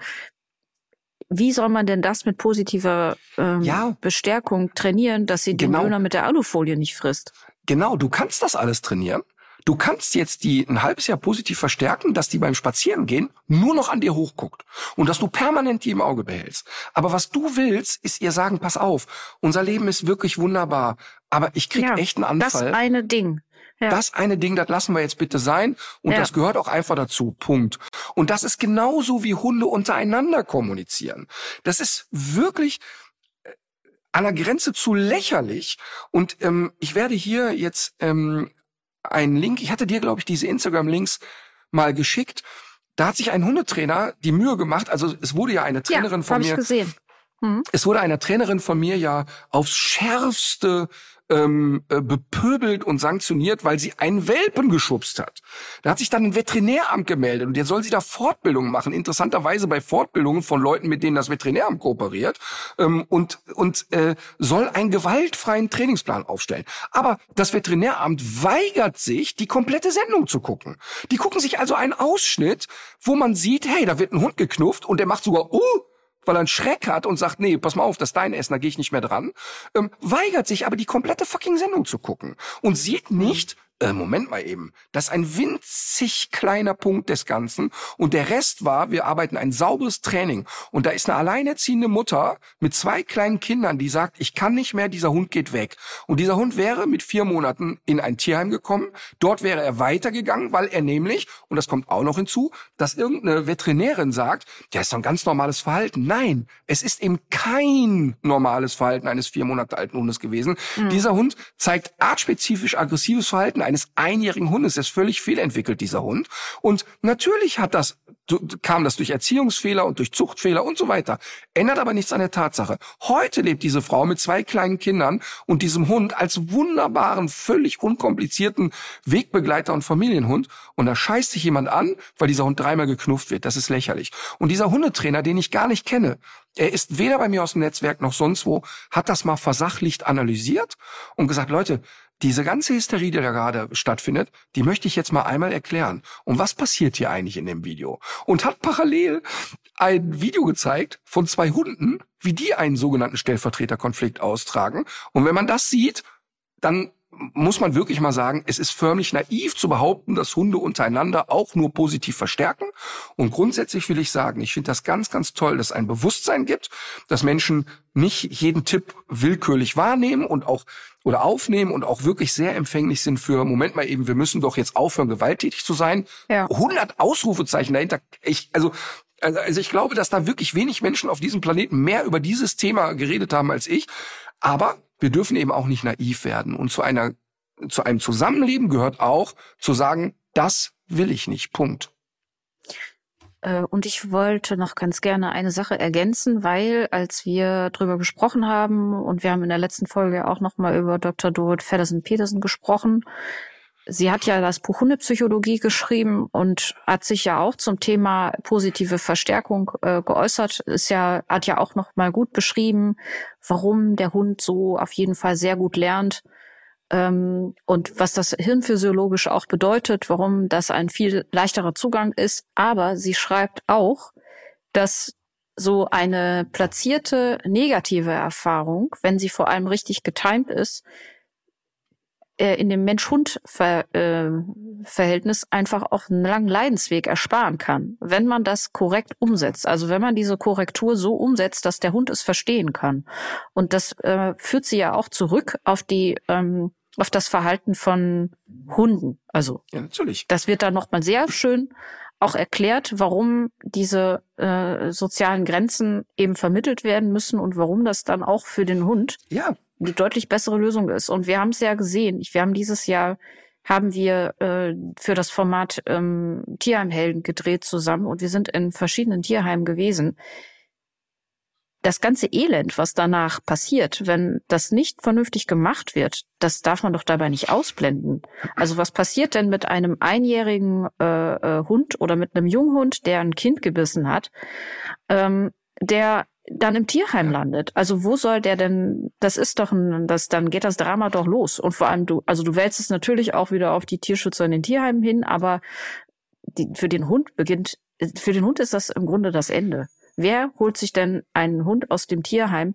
Wie soll man denn das mit positiver ähm, Ja. Bestärkung trainieren, dass sie Genau. den Döner mit der Alufolie nicht frisst? Genau, du kannst das alles trainieren. Du kannst jetzt die ein halbes Jahr positiv verstärken, dass die beim Spazierengehen nur noch an dir hochguckt und dass du permanent die im Auge behältst. Aber was du willst, ist ihr sagen, pass auf, unser Leben ist wirklich wunderbar, aber ich krieg Ja, echt einen Das Anfall. eine Ding. Ja. Das eine Ding, das lassen wir jetzt bitte sein und Ja. das gehört auch einfach dazu. Punkt. Und das ist genauso wie Hunde untereinander kommunizieren. Das ist wirklich an der Grenze zu lächerlich. Und ähm, ich werde hier jetzt ähm, einen Link, ich hatte dir, glaube ich, diese Instagram-Links mal geschickt. Da hat sich ein Hundetrainer die Mühe gemacht, also es wurde ja eine Trainerin ja, von mir gesehen. Mhm. es wurde einer Trainerin von mir ja aufs schärfste ähm, äh, bepöbelt und sanktioniert, weil sie einen Welpen geschubst hat. Da hat sich dann ein Veterinäramt gemeldet und jetzt soll sie da Fortbildungen machen. Interessanterweise bei Fortbildungen von Leuten, mit denen das Veterinäramt kooperiert ähm, und und äh, soll einen gewaltfreien Trainingsplan aufstellen. Aber das Veterinäramt weigert sich, die komplette Sendung zu gucken. Die gucken sich also einen Ausschnitt, wo man sieht, hey, da wird ein Hund geknufft und der macht sogar, uh, weil er einen Schreck hat und sagt, nee, pass mal auf, das ist dein Essen, da gehe ich nicht mehr dran, ähm, weigert sich aber die komplette fucking Sendung zu gucken und sieht nicht, äh, Moment mal eben, das ist ein winzig kleiner Punkt des Ganzen und der Rest war, wir arbeiten ein sauberes Training und da ist eine alleinerziehende Mutter mit zwei kleinen Kindern, die sagt, ich kann nicht mehr, dieser Hund geht weg. Und dieser Hund wäre mit vier Monaten in ein Tierheim gekommen, dort wäre er weitergegangen, weil er nämlich, und das kommt auch noch hinzu, dass irgendeine Veterinärin sagt, ja, ist doch ein ganz normales Verhalten. Nein, es ist eben kein normales Verhalten eines vier Monate alten Hundes gewesen. Dieser Hund zeigt artspezifisch aggressives Verhalten eines einjährigen Hundes. Er ist völlig fehlentwickelt, dieser Hund. Und natürlich hat das, kam das durch Erziehungsfehler und durch Zuchtfehler und so weiter. Ändert aber nichts an der Tatsache. Heute lebt diese Frau mit zwei kleinen Kindern und diesem Hund als wunderbaren, völlig unkomplizierten Wegbegleiter und Familienhund. Und da scheißt sich jemand an, weil dieser Hund dreimal geknufft wird. Das ist lächerlich. Und dieser Hundetrainer, den ich gar nicht kenne, er ist weder bei mir aus dem Netzwerk noch sonst wo, hat das mal versachlicht analysiert und gesagt, Leute, diese ganze Hysterie, die da gerade stattfindet, die möchte ich jetzt mal einmal erklären. Und was passiert hier eigentlich in dem Video? Und hat parallel ein Video gezeigt von zwei Hunden, wie die einen sogenannten Stellvertreterkonflikt austragen. Und wenn man das sieht, dann muss man wirklich mal sagen, es ist förmlich naiv zu behaupten, dass Hunde untereinander auch nur positiv verstärken. Und grundsätzlich will ich sagen, ich finde das ganz, ganz toll, dass es ein Bewusstsein gibt, dass Menschen nicht jeden Tipp willkürlich wahrnehmen und auch oder aufnehmen und auch wirklich sehr empfänglich sind für, Moment mal eben, wir müssen doch jetzt aufhören, gewalttätig zu sein. Ja. 100 Ausrufezeichen dahinter. Ich, also, also, also ich glaube, dass da wirklich wenig Menschen auf diesem Planeten mehr über dieses Thema geredet haben als ich. Aber wir dürfen eben auch nicht naiv werden. Und zu einer, zu einem Zusammenleben gehört auch zu sagen, das will ich nicht. Punkt. Äh, Und ich wollte noch ganz gerne eine Sache ergänzen, weil als wir drüber gesprochen haben und wir haben in der letzten Folge auch noch mal über Dr. Dorot Feddersen-Petersen gesprochen. Sie hat ja das Buch Hundepsychologie geschrieben und hat sich ja auch zum Thema positive Verstärkung äh, geäußert. Ist ja, hat ja auch noch mal gut beschrieben, warum der Hund so auf jeden Fall sehr gut lernt ähm, und was das hirnphysiologisch auch bedeutet, warum das ein viel leichterer Zugang ist. Aber sie schreibt auch, dass so eine platzierte negative Erfahrung, wenn sie vor allem richtig getimt ist, äh, in dem Mensch-Hund-Verhältnis einfach auch einen langen Leidensweg ersparen kann, wenn man das korrekt umsetzt. Also wenn man diese Korrektur so umsetzt, dass der Hund es verstehen kann. Und das äh, führt sie ja auch zurück auf die ähm, auf das Verhalten von Hunden. Also ja, natürlich. Das wird dann nochmal sehr schön auch erklärt, warum diese äh, sozialen Grenzen eben vermittelt werden müssen und warum das dann auch für den Hund ja. die deutlich bessere Lösung ist. Und wir haben es ja gesehen. Wir haben dieses Jahr haben wir äh, für das Format ähm, Tierheimhelden gedreht zusammen und wir sind in verschiedenen Tierheimen gewesen das ganze Elend, was danach passiert, wenn das nicht vernünftig gemacht wird, das darf man doch dabei nicht ausblenden. Also was passiert denn mit einem einjährigen äh, äh, Hund oder mit einem Junghund, der ein Kind gebissen hat, ähm, der dann im Tierheim landet. Also wo soll der denn, das ist doch ein, das, dann geht das Drama doch los. Und vor allem du, also du wälzt es natürlich auch wieder auf die Tierschützer in den Tierheimen hin, aber die, für den Hund beginnt, für den Hund ist das im Grunde das Ende. Wer holt sich denn einen Hund aus dem Tierheim,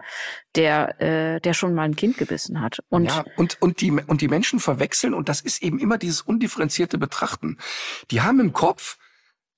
der, äh, der schon mal ein Kind gebissen hat? Und, ja, und, und, die, und die Menschen verwechseln, und das ist eben immer dieses undifferenzierte Betrachten. Die haben im Kopf,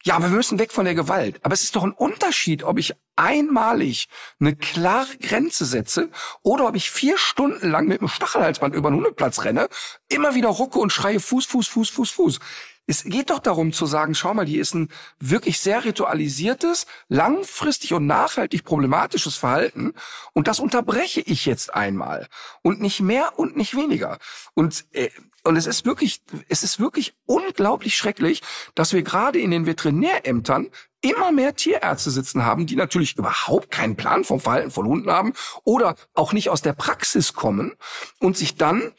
ja, aber wir müssen weg von der Gewalt. Aber es ist doch ein Unterschied, ob ich einmalig eine klare Grenze setze oder ob ich vier Stunden lang mit einem Stachelhalsband über den Hundeplatz renne, immer wieder rucke und schreie Fuß, Fuß, Fuß, Fuß, Fuß. Es geht doch darum zu sagen, schau mal, hier ist ein wirklich sehr ritualisiertes, langfristig und nachhaltig problematisches Verhalten und das unterbreche ich jetzt einmal und nicht mehr und nicht weniger. Und äh, und es ist wirklich, es ist wirklich unglaublich schrecklich, dass wir gerade in den Veterinärämtern immer mehr Tierärzte sitzen haben, die natürlich überhaupt keinen Plan vom Verhalten von Hunden haben oder auch nicht aus der Praxis kommen und sich dann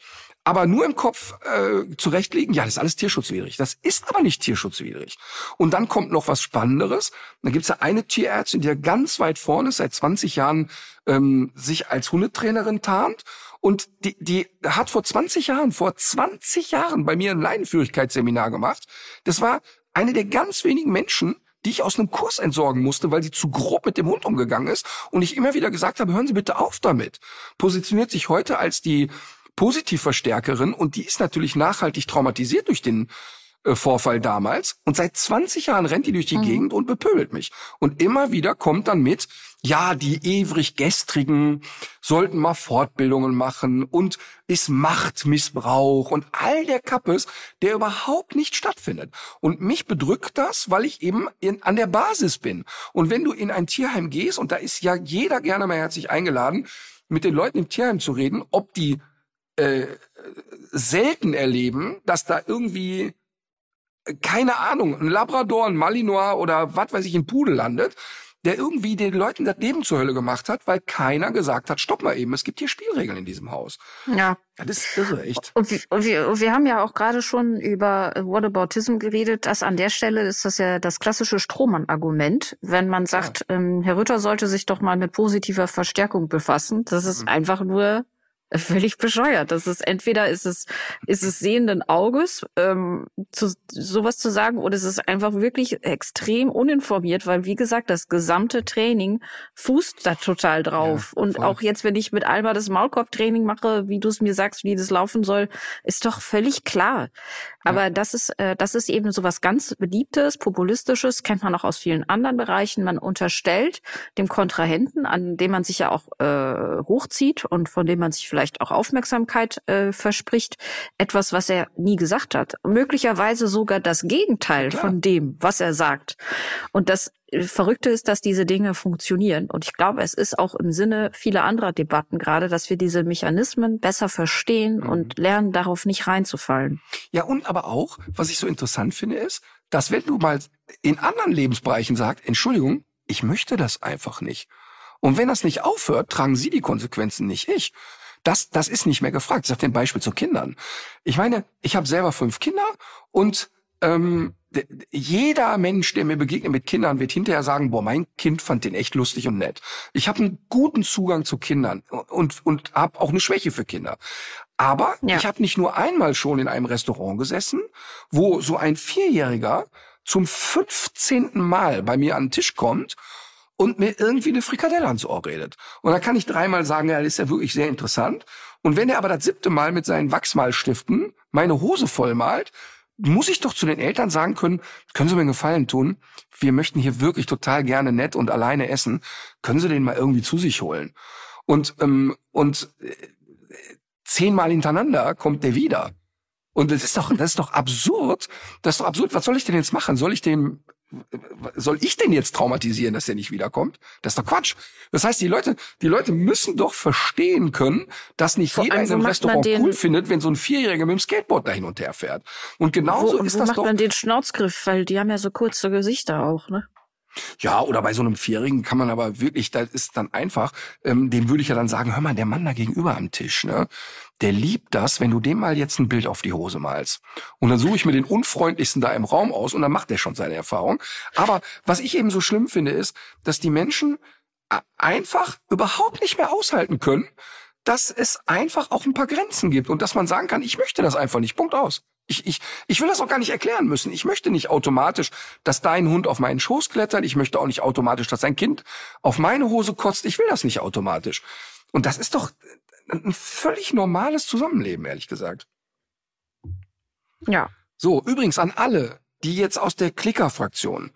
aber nur im Kopf äh, zurechtlegen, ja, das ist alles tierschutzwidrig. Das ist aber nicht tierschutzwidrig. Und dann kommt noch was Spannenderes. Da gibt's ja eine Tierärztin, die ja ganz weit vorne seit 20 Jahren ähm, sich als Hundetrainerin tarnt. Und die, die hat vor 20 Jahren, vor 20 Jahren bei mir ein Leinenführigkeitsseminar gemacht. Das war eine der ganz wenigen Menschen, die ich aus einem Kurs entsorgen musste, weil sie zu grob mit dem Hund umgegangen ist. Und ich immer wieder gesagt habe, hören Sie bitte auf damit. Positioniert sich heute als die Positivverstärkerin und die ist natürlich nachhaltig traumatisiert durch den äh, Vorfall damals. Und seit 20 Jahren rennt die durch die mhm. Gegend und bepöbelt mich. Und immer wieder kommt dann mit, ja, die ewig gestrigen sollten mal Fortbildungen machen und ist Machtmissbrauch und all der Kappes, der überhaupt nicht stattfindet. Und mich bedrückt das, weil ich eben in, an der Basis bin. Und wenn du in ein Tierheim gehst, und da ist ja jeder gerne mal herzlich eingeladen, mit den Leuten im Tierheim zu reden, ob die äh, selten erleben, dass da irgendwie keine Ahnung, ein Labrador, ein Malinois oder was weiß ich, ein Pudel landet, der irgendwie den Leuten das Leben zur Hölle gemacht hat, weil keiner gesagt hat, stopp mal eben, es gibt hier Spielregeln in diesem Haus. Ja. Das ist, ist echt. Und wir, und wir, und wir haben ja auch gerade schon über Whataboutism geredet. Das an der Stelle ist das ja das klassische Strohmann-Argument. Wenn man sagt, ja. ähm, Herr Rütter sollte sich doch mal mit positiver Verstärkung befassen. Das ist mhm. einfach nur völlig bescheuert. Das ist entweder ist es ist es sehenden Auges ähm, zu, sowas zu sagen oder es ist einfach wirklich extrem uninformiert, weil wie gesagt das gesamte Training fußt da total drauf ja, und auch jetzt wenn ich mit Alba das Maulkorb-Training mache, wie du es mir sagst, wie das laufen soll, ist doch völlig klar. Aber ja. das ist äh, das ist eben so was ganz beliebtes, populistisches, kennt man auch aus vielen anderen Bereichen. Man unterstellt dem Kontrahenten, an dem man sich ja auch äh, hochzieht und von dem man sich vielleicht auch Aufmerksamkeit äh, verspricht, etwas, was er nie gesagt hat. Möglicherweise sogar das Gegenteil ja, von dem, was er sagt. Und das äh, Verrückte ist, dass diese Dinge funktionieren. Und ich glaube, es ist auch im Sinne vieler anderer Debatten gerade, dass wir diese Mechanismen besser verstehen mhm. und lernen, darauf nicht reinzufallen. Ja, und aber auch, was ich so interessant finde, ist, dass wenn du mal in anderen Lebensbereichen sagst, Entschuldigung, ich möchte das einfach nicht. Und wenn das nicht aufhört, tragen sie die Konsequenzen, nicht ich. Das, das ist nicht mehr gefragt. Ich sage ein Beispiel zu Kindern. Ich meine, ich habe selber fünf Kinder und ähm, jeder Mensch, der mir begegnet mit Kindern, wird hinterher sagen, boah, mein Kind fand den echt lustig und nett. Ich habe einen guten Zugang zu Kindern und, und habe auch eine Schwäche für Kinder. Aber ja. ich habe nicht nur einmal schon in einem Restaurant gesessen, wo so ein Vierjähriger zum 15. Mal bei mir an den Tisch kommt und mir irgendwie eine Frikadelle ans Ohr redet. Und dann kann ich dreimal sagen, ja, das ist ja wirklich sehr interessant. Und wenn er aber das siebte Mal mit seinen Wachsmalstiften meine Hose vollmalt, muss ich doch zu den Eltern sagen können, können Sie mir einen Gefallen tun? Wir möchten hier wirklich total gerne nett und alleine essen. Können Sie den mal irgendwie zu sich holen? Und, ähm, und äh, zehnmal hintereinander kommt der wieder. Und das ist doch, das ist doch absurd. Das ist doch absurd. Was soll ich denn jetzt machen? Soll ich dem soll ich denn jetzt traumatisieren, dass der nicht wiederkommt? Das ist doch Quatsch. Das heißt, die Leute, die Leute müssen doch verstehen können, dass nicht Vor jeder in einem Restaurant cool findet, wenn so ein Vierjähriger mit dem Skateboard da hin und her fährt. Und genauso wo, ist wo das macht doch. man den Schnauzgriff, weil die haben ja so kurze Gesichter auch, ne? Ja, oder bei so einem Vierjährigen kann man aber wirklich, das ist dann einfach, ähm, dem würde ich ja dann sagen, hör mal, der Mann da gegenüber am Tisch, ne? Der liebt das, wenn du dem mal jetzt ein Bild auf die Hose malst. Und dann suche ich mir den unfreundlichsten da im Raum aus und dann macht er schon seine Erfahrung. Aber was ich eben so schlimm finde, ist, dass die Menschen einfach überhaupt nicht mehr aushalten können, dass es einfach auch ein paar Grenzen gibt und dass man sagen kann, ich möchte das einfach nicht. Punkt aus. Ich, ich, ich will das auch gar nicht erklären müssen. Ich möchte nicht automatisch, dass dein Hund auf meinen Schoß klettert. Ich möchte auch nicht automatisch, dass dein Kind auf meine Hose kotzt. Ich will das nicht automatisch. Und das ist doch ein völlig normales Zusammenleben, ehrlich gesagt. Ja. So, übrigens an alle, die jetzt aus der Klicker-Fraktion,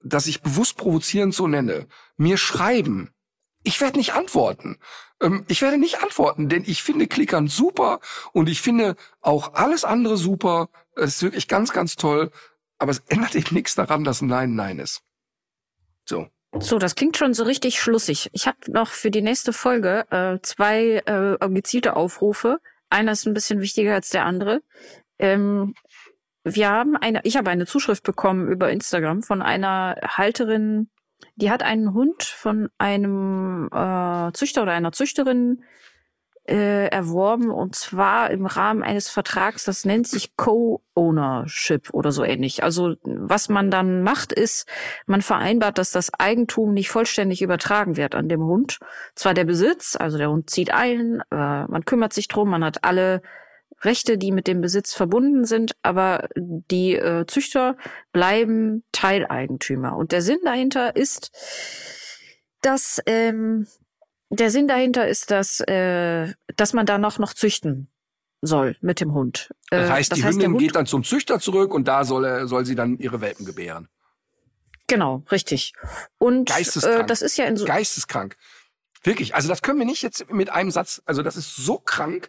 dass ich bewusst provozierend so nenne, mir schreiben, ich werde nicht antworten. Ähm, ich werde nicht antworten, denn ich finde Klickern super und ich finde auch alles andere super. Es ist wirklich ganz, ganz toll. Aber es ändert eben nichts daran, dass Nein Nein ist. So. So, das klingt schon so richtig schlussig. Ich habe noch für die nächste Folge äh, zwei äh, gezielte Aufrufe. Einer ist ein bisschen wichtiger als der andere. Ähm, wir haben eine, ich habe eine Zuschrift bekommen über Instagram von einer Halterin die hat einen Hund von einem äh, Züchter oder einer Züchterin äh, erworben und zwar im Rahmen eines Vertrags, das nennt sich Co-Ownership oder so ähnlich. Also was man dann macht, ist, man vereinbart, dass das Eigentum nicht vollständig übertragen wird an dem Hund. Zwar der Besitz, also der Hund zieht ein, äh, man kümmert sich drum, man hat alle Rechte, die mit dem Besitz verbunden sind, aber die äh, Züchter bleiben Teileigentümer. Und der Sinn dahinter ist, dass ähm, der Sinn dahinter ist, dass äh, dass man da noch noch züchten soll mit dem Hund. Äh, das heißt, das die heißt, Hündin geht dann zum Züchter zurück und da soll er soll sie dann ihre Welpen gebären. Genau, richtig. Und Geisteskrank. Äh, das ist ja in so geisteskrank. Wirklich, also das können wir nicht jetzt mit einem Satz, also das ist so krank.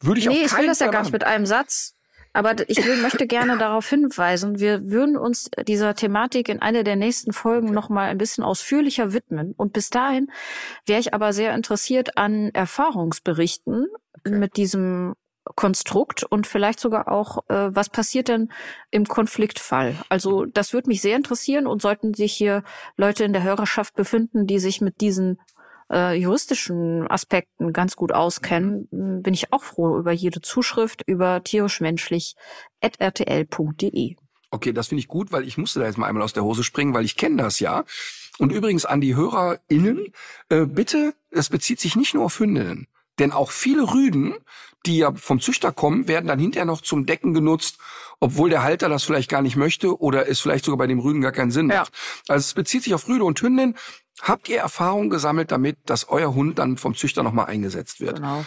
Würde ich nee, auf ich will das ja gar nicht mit einem Satz. Aber ich will, möchte gerne darauf hinweisen, wir würden uns dieser Thematik in einer der nächsten Folgen okay. noch mal ein bisschen ausführlicher widmen. Und bis dahin wäre ich aber sehr interessiert an Erfahrungsberichten okay. mit diesem Konstrukt und vielleicht sogar auch, äh, was passiert denn im Konfliktfall? Also das würde mich sehr interessieren und sollten sich hier Leute in der Hörerschaft befinden, die sich mit diesen äh, juristischen Aspekten ganz gut auskennen, bin ich auch froh über jede Zuschrift über tierischmenschlich.rtl.de. Okay, das finde ich gut, weil ich musste da jetzt mal einmal aus der Hose springen, weil ich kenne das ja. Und übrigens an die HörerInnen, äh, bitte, es bezieht sich nicht nur auf Hündinnen. Denn auch viele Rüden, die ja vom Züchter kommen, werden dann hinterher noch zum Decken genutzt, obwohl der Halter das vielleicht gar nicht möchte oder es vielleicht sogar bei dem Rüden gar keinen Sinn ja. macht. Also es bezieht sich auf Rüde und Hündin. Habt ihr Erfahrung gesammelt damit, dass euer Hund dann vom Züchter nochmal eingesetzt wird? Genau.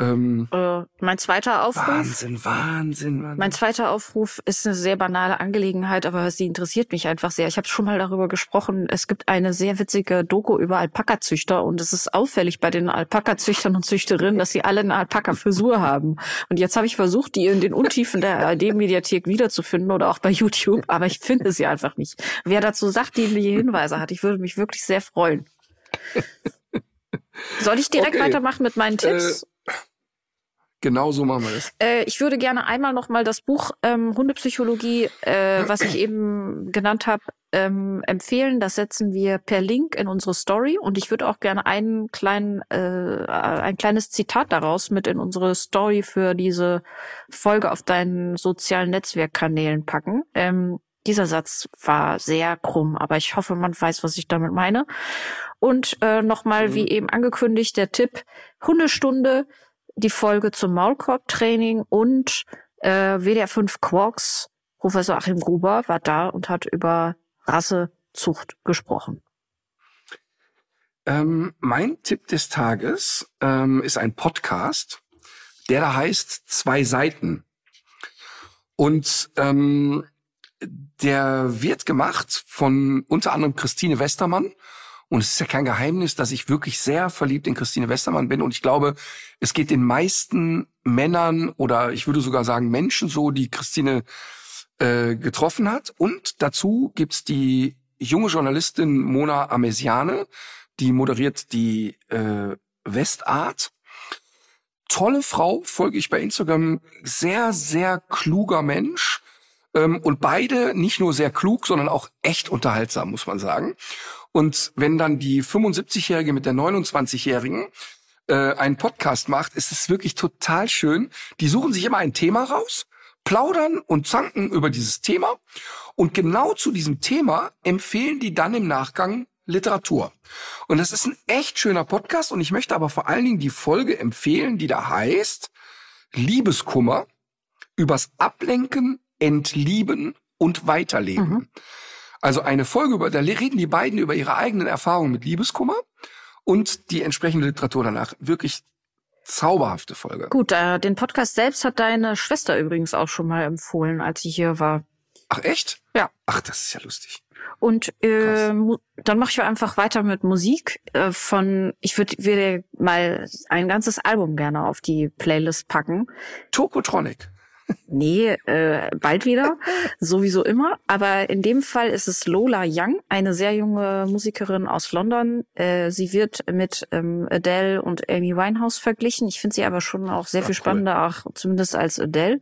Ähm, äh, mein zweiter Aufruf. Wahnsinn, Wahnsinn, Wahnsinn. Mein zweiter Aufruf ist eine sehr banale Angelegenheit, aber sie interessiert mich einfach sehr. Ich habe schon mal darüber gesprochen. Es gibt eine sehr witzige Doku über Alpaka-Züchter und es ist auffällig bei den Alpaka-Züchtern und Züchterinnen, dass sie alle eine Alpaka-Frisur haben. Und jetzt habe ich versucht, die in den Untiefen der ARD-Mediathek wiederzufinden oder auch bei YouTube, aber ich finde sie einfach nicht. Wer dazu sachdienliche Hinweise hat, ich würde mich wirklich sehr freuen. Soll ich direkt okay. weitermachen mit meinen Tipps? Genau so machen wir das. Äh, ich würde gerne einmal noch mal das Buch ähm, Hundepsychologie, äh, was ich eben genannt habe, ähm, empfehlen. Das setzen wir per Link in unsere Story und ich würde auch gerne einen kleinen, äh, ein kleines Zitat daraus mit in unsere Story für diese Folge auf deinen sozialen Netzwerkkanälen packen. Ähm, dieser Satz war sehr krumm, aber ich hoffe, man weiß, was ich damit meine. Und äh, nochmal, mhm. wie eben angekündigt, der Tipp, Hundestunde die Folge zum Maulkorb-Training und äh, WDR 5 Quarks. Professor Achim Gruber war da und hat über Rassezucht gesprochen. Ähm, mein Tipp des Tages ähm, ist ein Podcast, der da heißt Zwei Seiten. Und ähm, der wird gemacht von unter anderem Christine Westermann. Und es ist ja kein Geheimnis, dass ich wirklich sehr verliebt in Christine Westermann bin. Und ich glaube, es geht den meisten Männern oder ich würde sogar sagen Menschen so, die Christine äh, getroffen hat. Und dazu gibt's die junge Journalistin Mona Amesiane, die moderiert die äh, Westart. Tolle Frau, folge ich bei Instagram. Sehr, sehr kluger Mensch. Ähm, und beide nicht nur sehr klug, sondern auch echt unterhaltsam, muss man sagen. Und wenn dann die 75-Jährige mit der 29-Jährigen äh, einen Podcast macht, ist es wirklich total schön. Die suchen sich immer ein Thema raus, plaudern und zanken über dieses Thema. Und genau zu diesem Thema empfehlen die dann im Nachgang Literatur. Und das ist ein echt schöner Podcast und ich möchte aber vor allen Dingen die Folge empfehlen, die da heißt Liebeskummer übers Ablenken, Entlieben und Weiterleben. Mhm. Also eine Folge über, da reden die beiden über ihre eigenen Erfahrungen mit Liebeskummer und die entsprechende Literatur danach. Wirklich zauberhafte Folge. Gut, äh, den Podcast selbst hat deine Schwester übrigens auch schon mal empfohlen, als sie hier war. Ach echt? Ja. Ach, das ist ja lustig. Und äh, dann mache ich einfach weiter mit Musik äh, von, ich würde würde mal ein ganzes Album gerne auf die Playlist packen. Tokotronic. Nee, äh, bald wieder, sowieso immer. Aber in dem Fall ist es Lola Young, eine sehr junge Musikerin aus London. Äh, sie wird mit ähm, Adele und Amy Winehouse verglichen. Ich finde sie aber schon auch sehr Ach, viel spannender, cool. auch zumindest als Adele.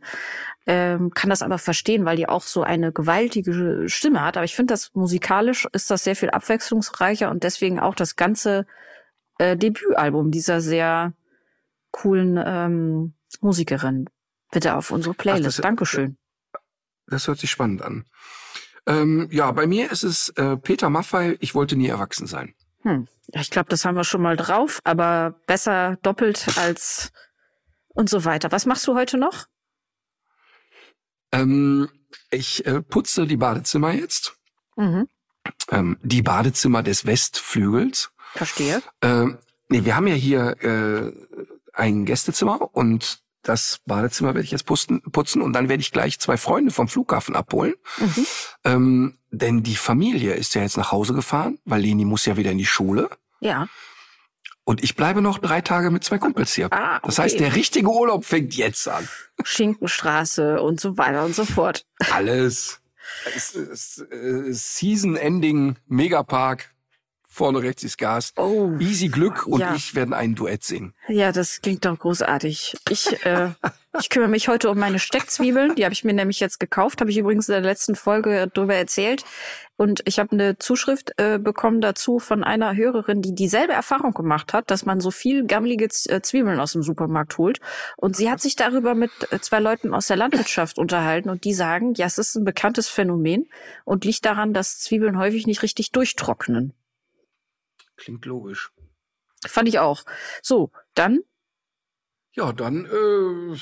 Ähm, kann das aber verstehen, weil die auch so eine gewaltige Stimme hat. Aber ich finde, das musikalisch ist das sehr viel abwechslungsreicher und deswegen auch das ganze äh, Debütalbum dieser sehr coolen ähm, Musikerin bitte auf unsere Playlist. Ach, das, Dankeschön. Das hört sich spannend an. Ähm, ja, bei mir ist es äh, Peter Maffei, ich wollte nie erwachsen sein. Hm. Ich glaube, das haben wir schon mal drauf, aber besser doppelt als und so weiter. Was machst du heute noch? Ähm, ich äh, putze die Badezimmer jetzt. Mhm. Ähm, die Badezimmer des Westflügels. Verstehe. Ähm, nee, wir haben ja hier äh, ein Gästezimmer und das Badezimmer werde ich jetzt putzen, putzen und dann werde ich gleich zwei Freunde vom Flughafen abholen. Mhm. Ähm, denn die Familie ist ja jetzt nach Hause gefahren, weil Leni muss ja wieder in die Schule. Ja. Und ich bleibe noch drei Tage mit zwei Kumpels hier. Ah, okay. Das heißt, der richtige Urlaub fängt jetzt an. Schinkenstraße und so weiter und so fort. Alles. Es, es, äh, Season Ending Megapark vorne rechts ist Gas. Oh, Easy Glück und ja. ich werden ein Duett singen. Ja, das klingt doch großartig. Ich, äh, ich kümmere mich heute um meine Steckzwiebeln. Die habe ich mir nämlich jetzt gekauft. Habe ich übrigens in der letzten Folge drüber erzählt. Und ich habe eine Zuschrift äh, bekommen dazu von einer Hörerin, die dieselbe Erfahrung gemacht hat, dass man so viel gammelige äh, Zwiebeln aus dem Supermarkt holt. Und sie hat sich darüber mit äh, zwei Leuten aus der Landwirtschaft unterhalten und die sagen, ja, es ist ein bekanntes Phänomen und liegt daran, dass Zwiebeln häufig nicht richtig durchtrocknen. Klingt logisch. Fand ich auch. So, dann? Ja, dann äh,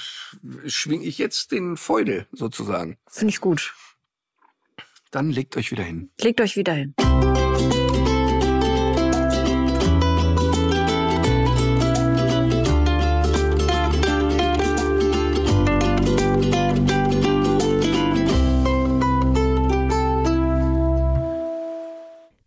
schwing ich jetzt den Feudel sozusagen. Finde ich gut. Dann legt euch wieder hin. Legt euch wieder hin.